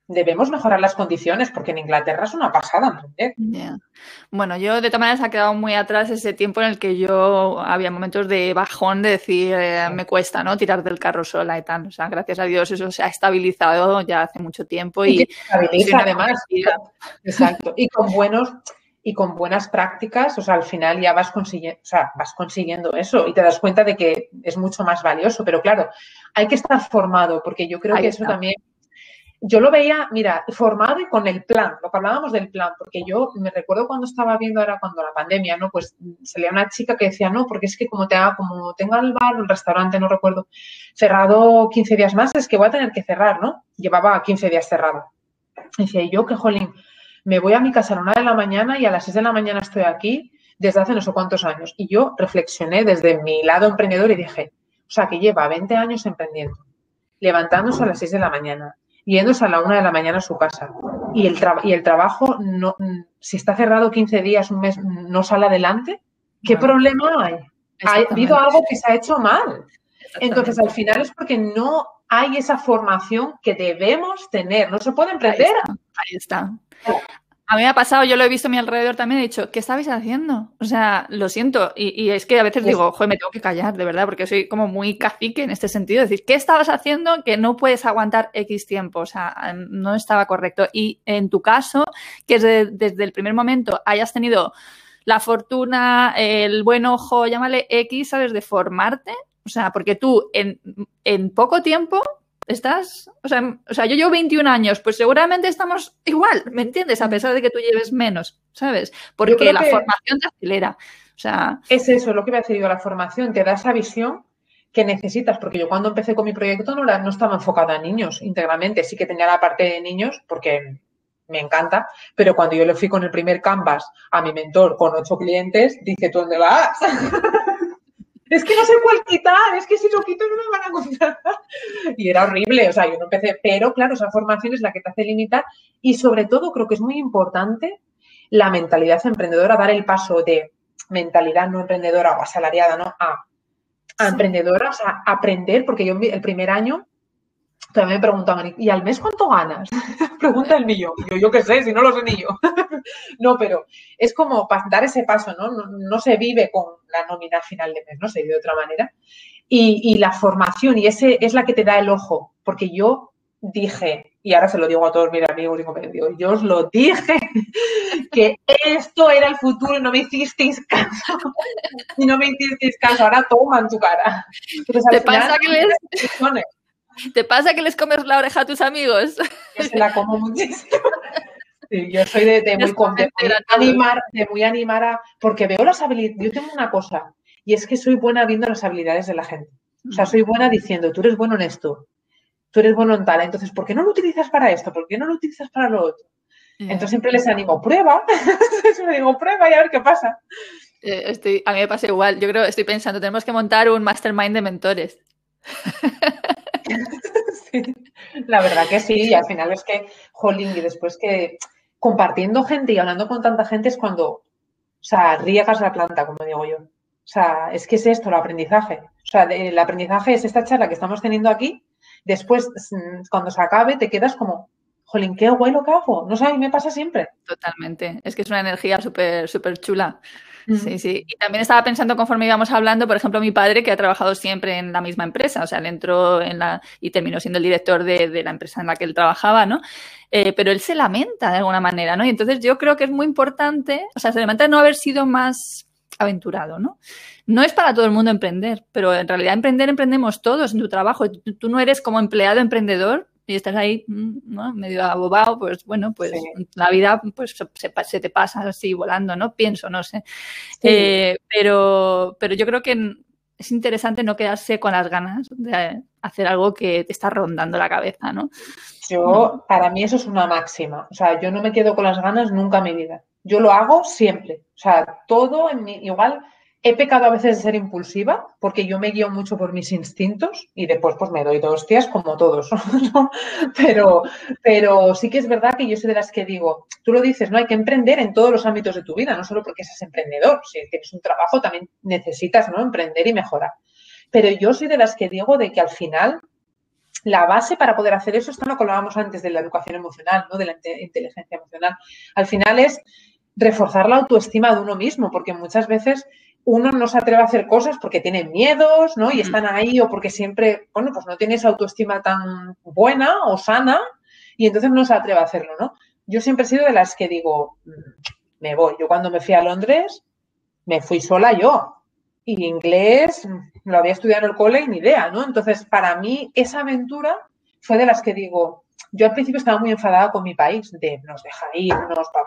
debemos mejorar las condiciones, porque en Inglaterra es una pasada. Bueno, yo de todas maneras ha quedado muy atrás ese tiempo en el que yo había momentos de bajón de decir, eh, me cuesta, ¿no? Tirar del carro sola y tal. O sea, gracias a Dios eso se ha estabilizado ya hace mucho tiempo. Y, estabiliza además. Exacto. Y con buenos y con buenas prácticas, o sea, al final ya vas consiguiendo, o sea, vas consiguiendo eso y te das cuenta de que es mucho más valioso. Pero claro, hay que estar formado, porque yo creo que eso también yo lo veía, mira, formado y con el plan, lo que hablábamos del plan, porque yo me recuerdo cuando estaba viendo ahora cuando la pandemia, ¿no? Pues salía una chica que decía, no, porque es que como, te como tenga el bar el restaurante, no recuerdo, cerrado 15 días más, es que voy a tener que cerrar, ¿no? Llevaba 15 días cerrado. decía, yo que jolín, me voy a mi casa a la una de la mañana y a las 6 de la mañana estoy aquí desde hace no sé cuántos años. Y yo reflexioné desde mi lado emprendedor y dije, o sea, que lleva 20 años emprendiendo, levantándose a las 6 de la mañana, yéndose a la una de la mañana a su casa. Y el, y el trabajo, no, si está cerrado 15 días, un mes, no sale adelante, ¿qué problema hay? Ha habido algo que se ha hecho mal. Entonces, al final es porque no hay esa formación que debemos tener. No se puede emprender. Ahí está. A mí me ha pasado, yo lo he visto a mi alrededor también, he dicho, ¿qué estabais haciendo? O sea, lo siento. Y, es que a veces digo, joder, me tengo que callar, de verdad, porque soy como muy cacique en este sentido. Es decir, ¿qué estabas haciendo que no puedes aguantar X tiempo? O sea, no estaba correcto. Y en tu caso, que desde, el primer momento hayas tenido la fortuna, el buen ojo, llámale X, ¿sabes? De formarte. O sea, porque tú en, en poco tiempo estás, o sea, o sea, yo llevo 21 años, pues seguramente estamos igual, ¿me entiendes? A pesar de que tú lleves menos, ¿sabes? Porque la formación te acelera. O sea, es eso, lo que me ha dicho, la formación te da esa visión que necesitas, porque yo cuando empecé con mi proyecto no, no estaba enfocada a niños íntegramente, sí que tenía la parte de niños porque me encanta, pero cuando yo le fui con el primer canvas a mi mentor con ocho clientes, dice, ¿tú dónde vas? es que no sé cuál quitar, es que si lo quito no me van a comprar. Y era horrible, o sea, yo no empecé, pero claro, esa formación es la que te hace limitar y sobre todo creo que es muy importante la mentalidad emprendedora, dar el paso de mentalidad no emprendedora o asalariada, ¿no? A, a emprendedora, o sea, aprender, porque yo el primer año también me preguntaban, ¿y al mes cuánto ganas? Pregunta el mío. Yo, yo qué sé, si no lo sé ni yo. no, pero es como dar ese paso, ¿no? ¿no? se vive con la nómina final de mes, ¿no? Se vive de otra manera. Y, y, la formación, y ese es la que te da el ojo, porque yo dije, y ahora se lo digo a todos mis amigos y compañeros, yo os lo dije, que esto era el futuro y no me hicisteis caso. y no me hicisteis caso, ahora toma en tu cara. ¿Te pasa que les... ¿Te pasa que les comes la oreja a tus amigos? Yo se la como muchísimo. Sí, yo soy de, muy, animar, de muy animar a, porque veo las habilidades, yo tengo una cosa, y es que soy buena viendo las habilidades de la gente. O sea, soy buena diciendo, tú eres bueno en esto, tú eres bueno en tal, entonces, ¿por qué no lo utilizas para esto? ¿Por qué no lo utilizas para lo otro? Entonces siempre les animo, prueba, me digo, prueba y a ver qué pasa. Eh, estoy, a mí me pasa igual, yo creo, estoy pensando, tenemos que montar un mastermind de mentores. la verdad que sí, y al final es que, jolín, y después que compartiendo gente y hablando con tanta gente es cuando, o sea, riegas la planta, como digo yo. O sea, es que es esto, el aprendizaje. O sea, el aprendizaje es esta charla que estamos teniendo aquí. Después, cuando se acabe, te quedas como, jolín, qué guay lo que hago. No sé, a mí me pasa siempre. Totalmente. Es que es una energía súper, súper chula. Sí, sí. Y también estaba pensando conforme íbamos hablando, por ejemplo, mi padre que ha trabajado siempre en la misma empresa, o sea, él entró en la y terminó siendo el director de, de la empresa en la que él trabajaba, ¿no? Eh, pero él se lamenta de alguna manera, ¿no? Y entonces yo creo que es muy importante, o sea, se lamenta no haber sido más aventurado, ¿no? No es para todo el mundo emprender, pero en realidad emprender emprendemos todos en tu trabajo. Tú no eres como empleado emprendedor, y estás ahí mm, ¿no? medio abobado, pues bueno, pues la vida pues se, te pasa así volando, ¿no? Pienso, no sé. Eh, pero, pero yo creo que es interesante no quedarse con las ganas de hacer algo que te está rondando la cabeza, ¿no? Yo, para mí eso es una máxima. O sea, yo no me quedo con las ganas nunca en mi vida. Yo lo hago siempre. O sea, todo en mi, igual He pecado a veces de ser impulsiva porque yo me guío mucho por mis instintos y después pues me doy dos días como todos. pero, pero sí que es verdad que yo soy de las que digo, tú lo dices, no hay que emprender en todos los ámbitos de tu vida, no solo porque seas emprendedor. Si tienes un trabajo también necesitas ¿no? emprender y mejorar. Pero yo soy de las que digo de que al final la base para poder hacer eso, esto lo que hablábamos antes de la educación emocional, ¿no? de la inteligencia emocional. Al final es reforzar la autoestima de uno mismo, porque muchas veces uno no se atreve a hacer cosas porque tiene miedos, ¿no? Y están ahí o porque siempre, bueno, pues no tiene esa autoestima tan buena o sana y entonces no se atreve a hacerlo, ¿no? Yo siempre he sido de las que digo, mm, me voy. Yo cuando me fui a Londres, me fui sola yo. Y inglés mm, lo había estudiado en el cole y ni idea, ¿no? Entonces, para mí, esa aventura fue de las que digo, yo al principio estaba muy enfadada con mi país, de nos deja ir, nos pa,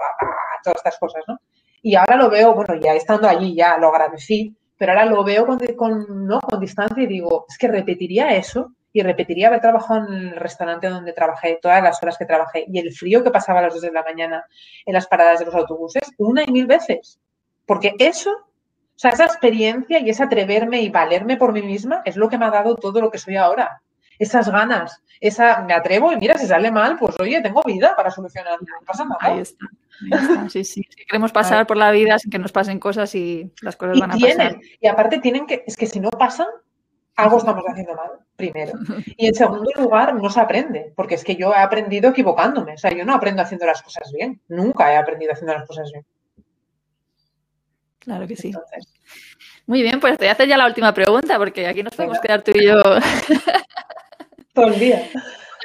todas estas cosas, ¿no? Y ahora lo veo, bueno, ya estando allí ya lo agradecí, pero ahora lo veo con, ¿no? con distancia y digo, es que repetiría eso y repetiría haber trabajado en el restaurante donde trabajé, todas las horas que trabajé y el frío que pasaba a las 2 de la mañana en las paradas de los autobuses, una y mil veces. Porque eso, o sea, esa experiencia y ese atreverme y valerme por mí misma es lo que me ha dado todo lo que soy ahora. Esas ganas, esa, me atrevo y mira, si sale mal, pues oye, tengo vida para solucionar, no pasa nada. Ahí está. Sí, sí, Queremos pasar por la vida sin que nos pasen cosas y las cosas van a pasar. Y aparte tienen que, es que si no pasan, algo estamos haciendo mal, primero. Y en segundo lugar, no se aprende, porque es que yo he aprendido equivocándome. O sea, yo no aprendo haciendo las cosas bien. Nunca he aprendido haciendo las cosas bien. Claro que sí. Muy bien, pues te voy a hacer ya la última pregunta, porque aquí nos podemos quedar tú y yo. Todo el día.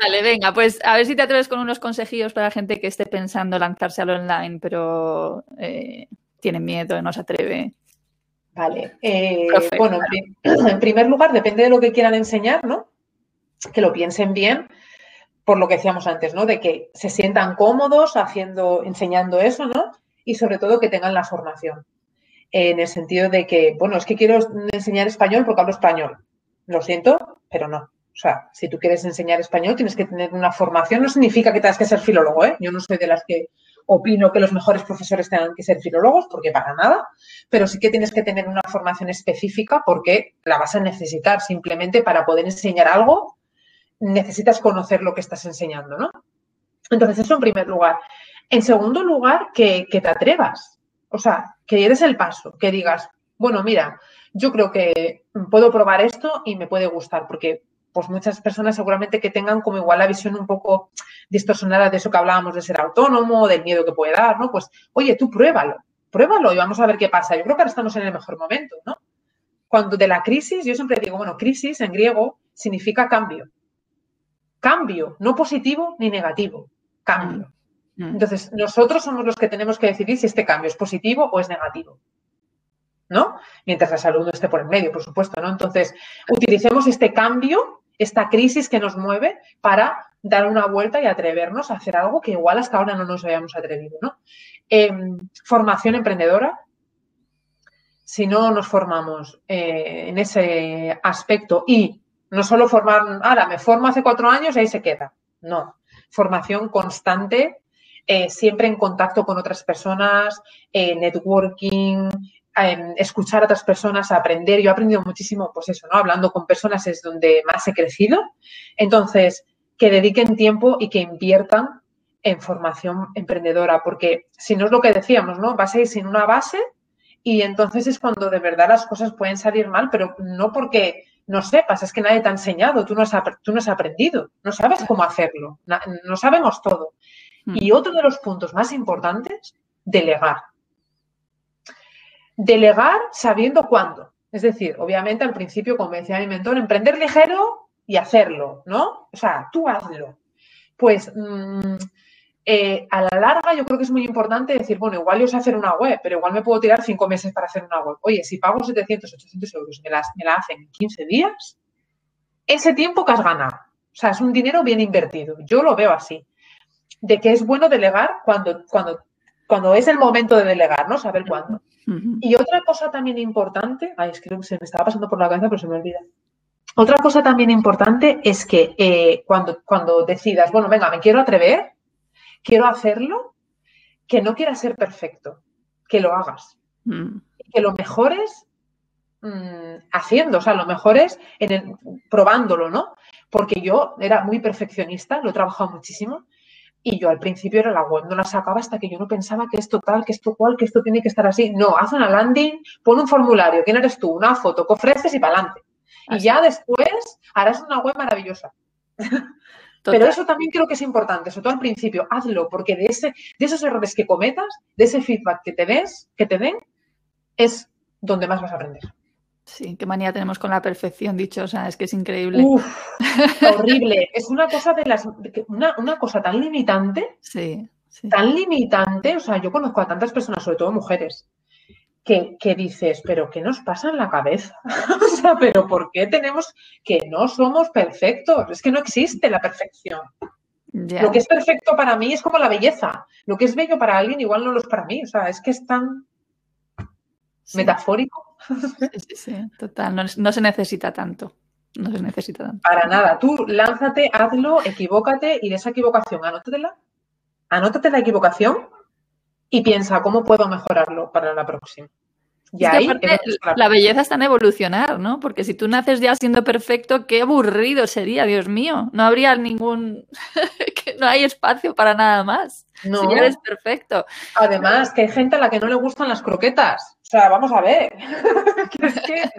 Vale, venga, pues a ver si te atreves con unos consejillos para la gente que esté pensando lanzarse al online, pero eh, tiene miedo, no se atreve. Vale. Eh, bueno, en primer lugar, depende de lo que quieran enseñar, ¿no? Que lo piensen bien, por lo que decíamos antes, ¿no? De que se sientan cómodos haciendo, enseñando eso, ¿no? Y sobre todo que tengan la formación. En el sentido de que, bueno, es que quiero enseñar español porque hablo español. Lo siento, pero no. O sea, si tú quieres enseñar español, tienes que tener una formación. No significa que tengas que ser filólogo, ¿eh? Yo no soy de las que opino que los mejores profesores tengan que ser filólogos, porque para nada, pero sí que tienes que tener una formación específica porque la vas a necesitar simplemente para poder enseñar algo, necesitas conocer lo que estás enseñando, ¿no? Entonces, eso en primer lugar. En segundo lugar, que, que te atrevas, o sea, que des el paso, que digas, bueno, mira, yo creo que puedo probar esto y me puede gustar, porque pues muchas personas seguramente que tengan como igual la visión un poco distorsionada de eso que hablábamos de ser autónomo, del miedo que puede dar, ¿no? Pues, oye, tú pruébalo, pruébalo y vamos a ver qué pasa. Yo creo que ahora estamos en el mejor momento, ¿no? Cuando de la crisis, yo siempre digo, bueno, crisis en griego significa cambio. Cambio, no positivo ni negativo, cambio. Mm. Mm. Entonces, nosotros somos los que tenemos que decidir si este cambio es positivo o es negativo. ¿No? Mientras la salud no esté por el medio, por supuesto, ¿no? Entonces, utilicemos este cambio esta crisis que nos mueve para dar una vuelta y atrevernos a hacer algo que igual hasta ahora no nos habíamos atrevido. ¿no? Em, formación emprendedora. Si no nos formamos eh, en ese aspecto y no solo formar, ahora me formo hace cuatro años y ahí se queda. No, formación constante, eh, siempre en contacto con otras personas, eh, networking, escuchar a otras personas, aprender. Yo he aprendido muchísimo, pues eso, ¿no? Hablando con personas es donde más he crecido. Entonces, que dediquen tiempo y que inviertan en formación emprendedora, porque si no es lo que decíamos, ¿no? Vas a ir sin una base y entonces es cuando de verdad las cosas pueden salir mal, pero no porque no sepas, es que nadie te ha enseñado, tú no has, tú no has aprendido, no sabes cómo hacerlo, no sabemos todo. Mm. Y otro de los puntos más importantes, delegar. Delegar sabiendo cuándo. Es decir, obviamente al principio, como decía mi mentor, emprender ligero y hacerlo, ¿no? O sea, tú hazlo. Pues mm, eh, a la larga yo creo que es muy importante decir, bueno, igual yo sé hacer una web, pero igual me puedo tirar cinco meses para hacer una web. Oye, si pago 700, 800 euros y me, me la hacen en 15 días, ese tiempo que has ganado. O sea, es un dinero bien invertido. Yo lo veo así. De que es bueno delegar cuando, cuando, cuando es el momento de delegar, ¿no? Saber cuándo. Y otra cosa también importante, ay, es que se me estaba pasando por la cabeza, pero se me olvida. Otra cosa también importante es que eh, cuando, cuando decidas, bueno, venga, me quiero atrever, quiero hacerlo, que no quieras ser perfecto, que lo hagas. Mm. Que lo mejores mm, haciendo, o sea, lo mejores en probándolo, ¿no? Porque yo era muy perfeccionista, lo he trabajado muchísimo y yo al principio era la web, no la sacaba hasta que yo no pensaba que esto tal, que esto cual, que esto tiene que estar así. No, haz una landing, pon un formulario, quién eres tú, una foto, que ofreces y para adelante. Y ya después harás una web maravillosa. Pero eso también creo que es importante, sobre todo al principio, hazlo, porque de, ese, de esos errores que cometas, de ese feedback que te des, que te den, es donde más vas a aprender. Sí, qué manía tenemos con la perfección dichosa, es que es increíble. horrible. es una cosa de las una, cosa tan limitante. Sí, Tan limitante. O sea, yo conozco a tantas personas, sobre todo mujeres, que, dices, pero ¿qué nos pasa en la cabeza? o sea, pero ¿por qué tenemos que no somos perfectos? Es que no existe la perfección. Lo que es perfecto para mí es como la belleza. Lo que es bello para alguien igual no lo es para mí. O sea, es que es tan metafórico. Sí, sí, total. No, se necesita tanto. No se necesita tanto. Para nada. Tú lánzate, hazlo, equivócate y de esa equivocación anótatela. Anótate la equivocación y piensa cómo puedo mejorarlo para la próxima. Y ahí la belleza está en evolucionar, ¿no? Porque si tú naces ya siendo perfecto, qué aburrido sería, Dios mío. No habría ningún. que no hay espacio para nada más. No. Si ya eres perfecto. Además, que hay gente a la que no le gustan las croquetas. O sea, vamos a ver. que,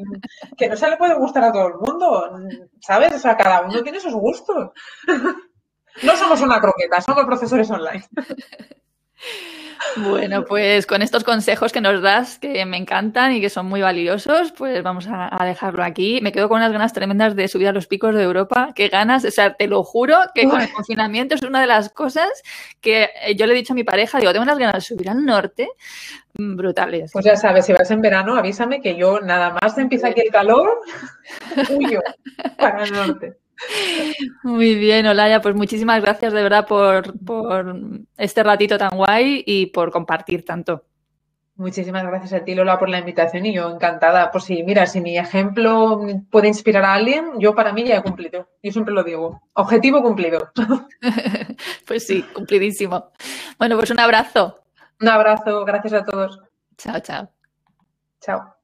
que, no se le puede gustar a todo el mundo. ¿Sabes? O sea, cada uno tiene sus gustos. no somos una croqueta, somos profesores online. Bueno, pues con estos consejos que nos das, que me encantan y que son muy valiosos, pues vamos a, dejarlo aquí. Me quedo con unas ganas tremendas de subir a los picos de Europa. Qué ganas, o sea, te lo juro que con el confinamiento es una de las cosas que eh, yo le he dicho a mi pareja, digo, tengo unas ganas de subir al norte mm, brutales. Pues ya sabes, si vas en verano, avísame que yo nada más empieza aquí el calor, huyo para el norte. Muy bien, Olaya, pues muchísimas gracias de verdad por, este ratito tan guay y por compartir tanto. Muchísimas gracias a ti, Lola, por la invitación y yo encantada. Pues sí, mira, si mi ejemplo puede inspirar a alguien, yo para mí ya he cumplido. Yo siempre lo digo. Objetivo cumplido. pues sí, cumplidísimo. Bueno, pues un abrazo. Un abrazo, gracias a todos. Chao, chao. Chao.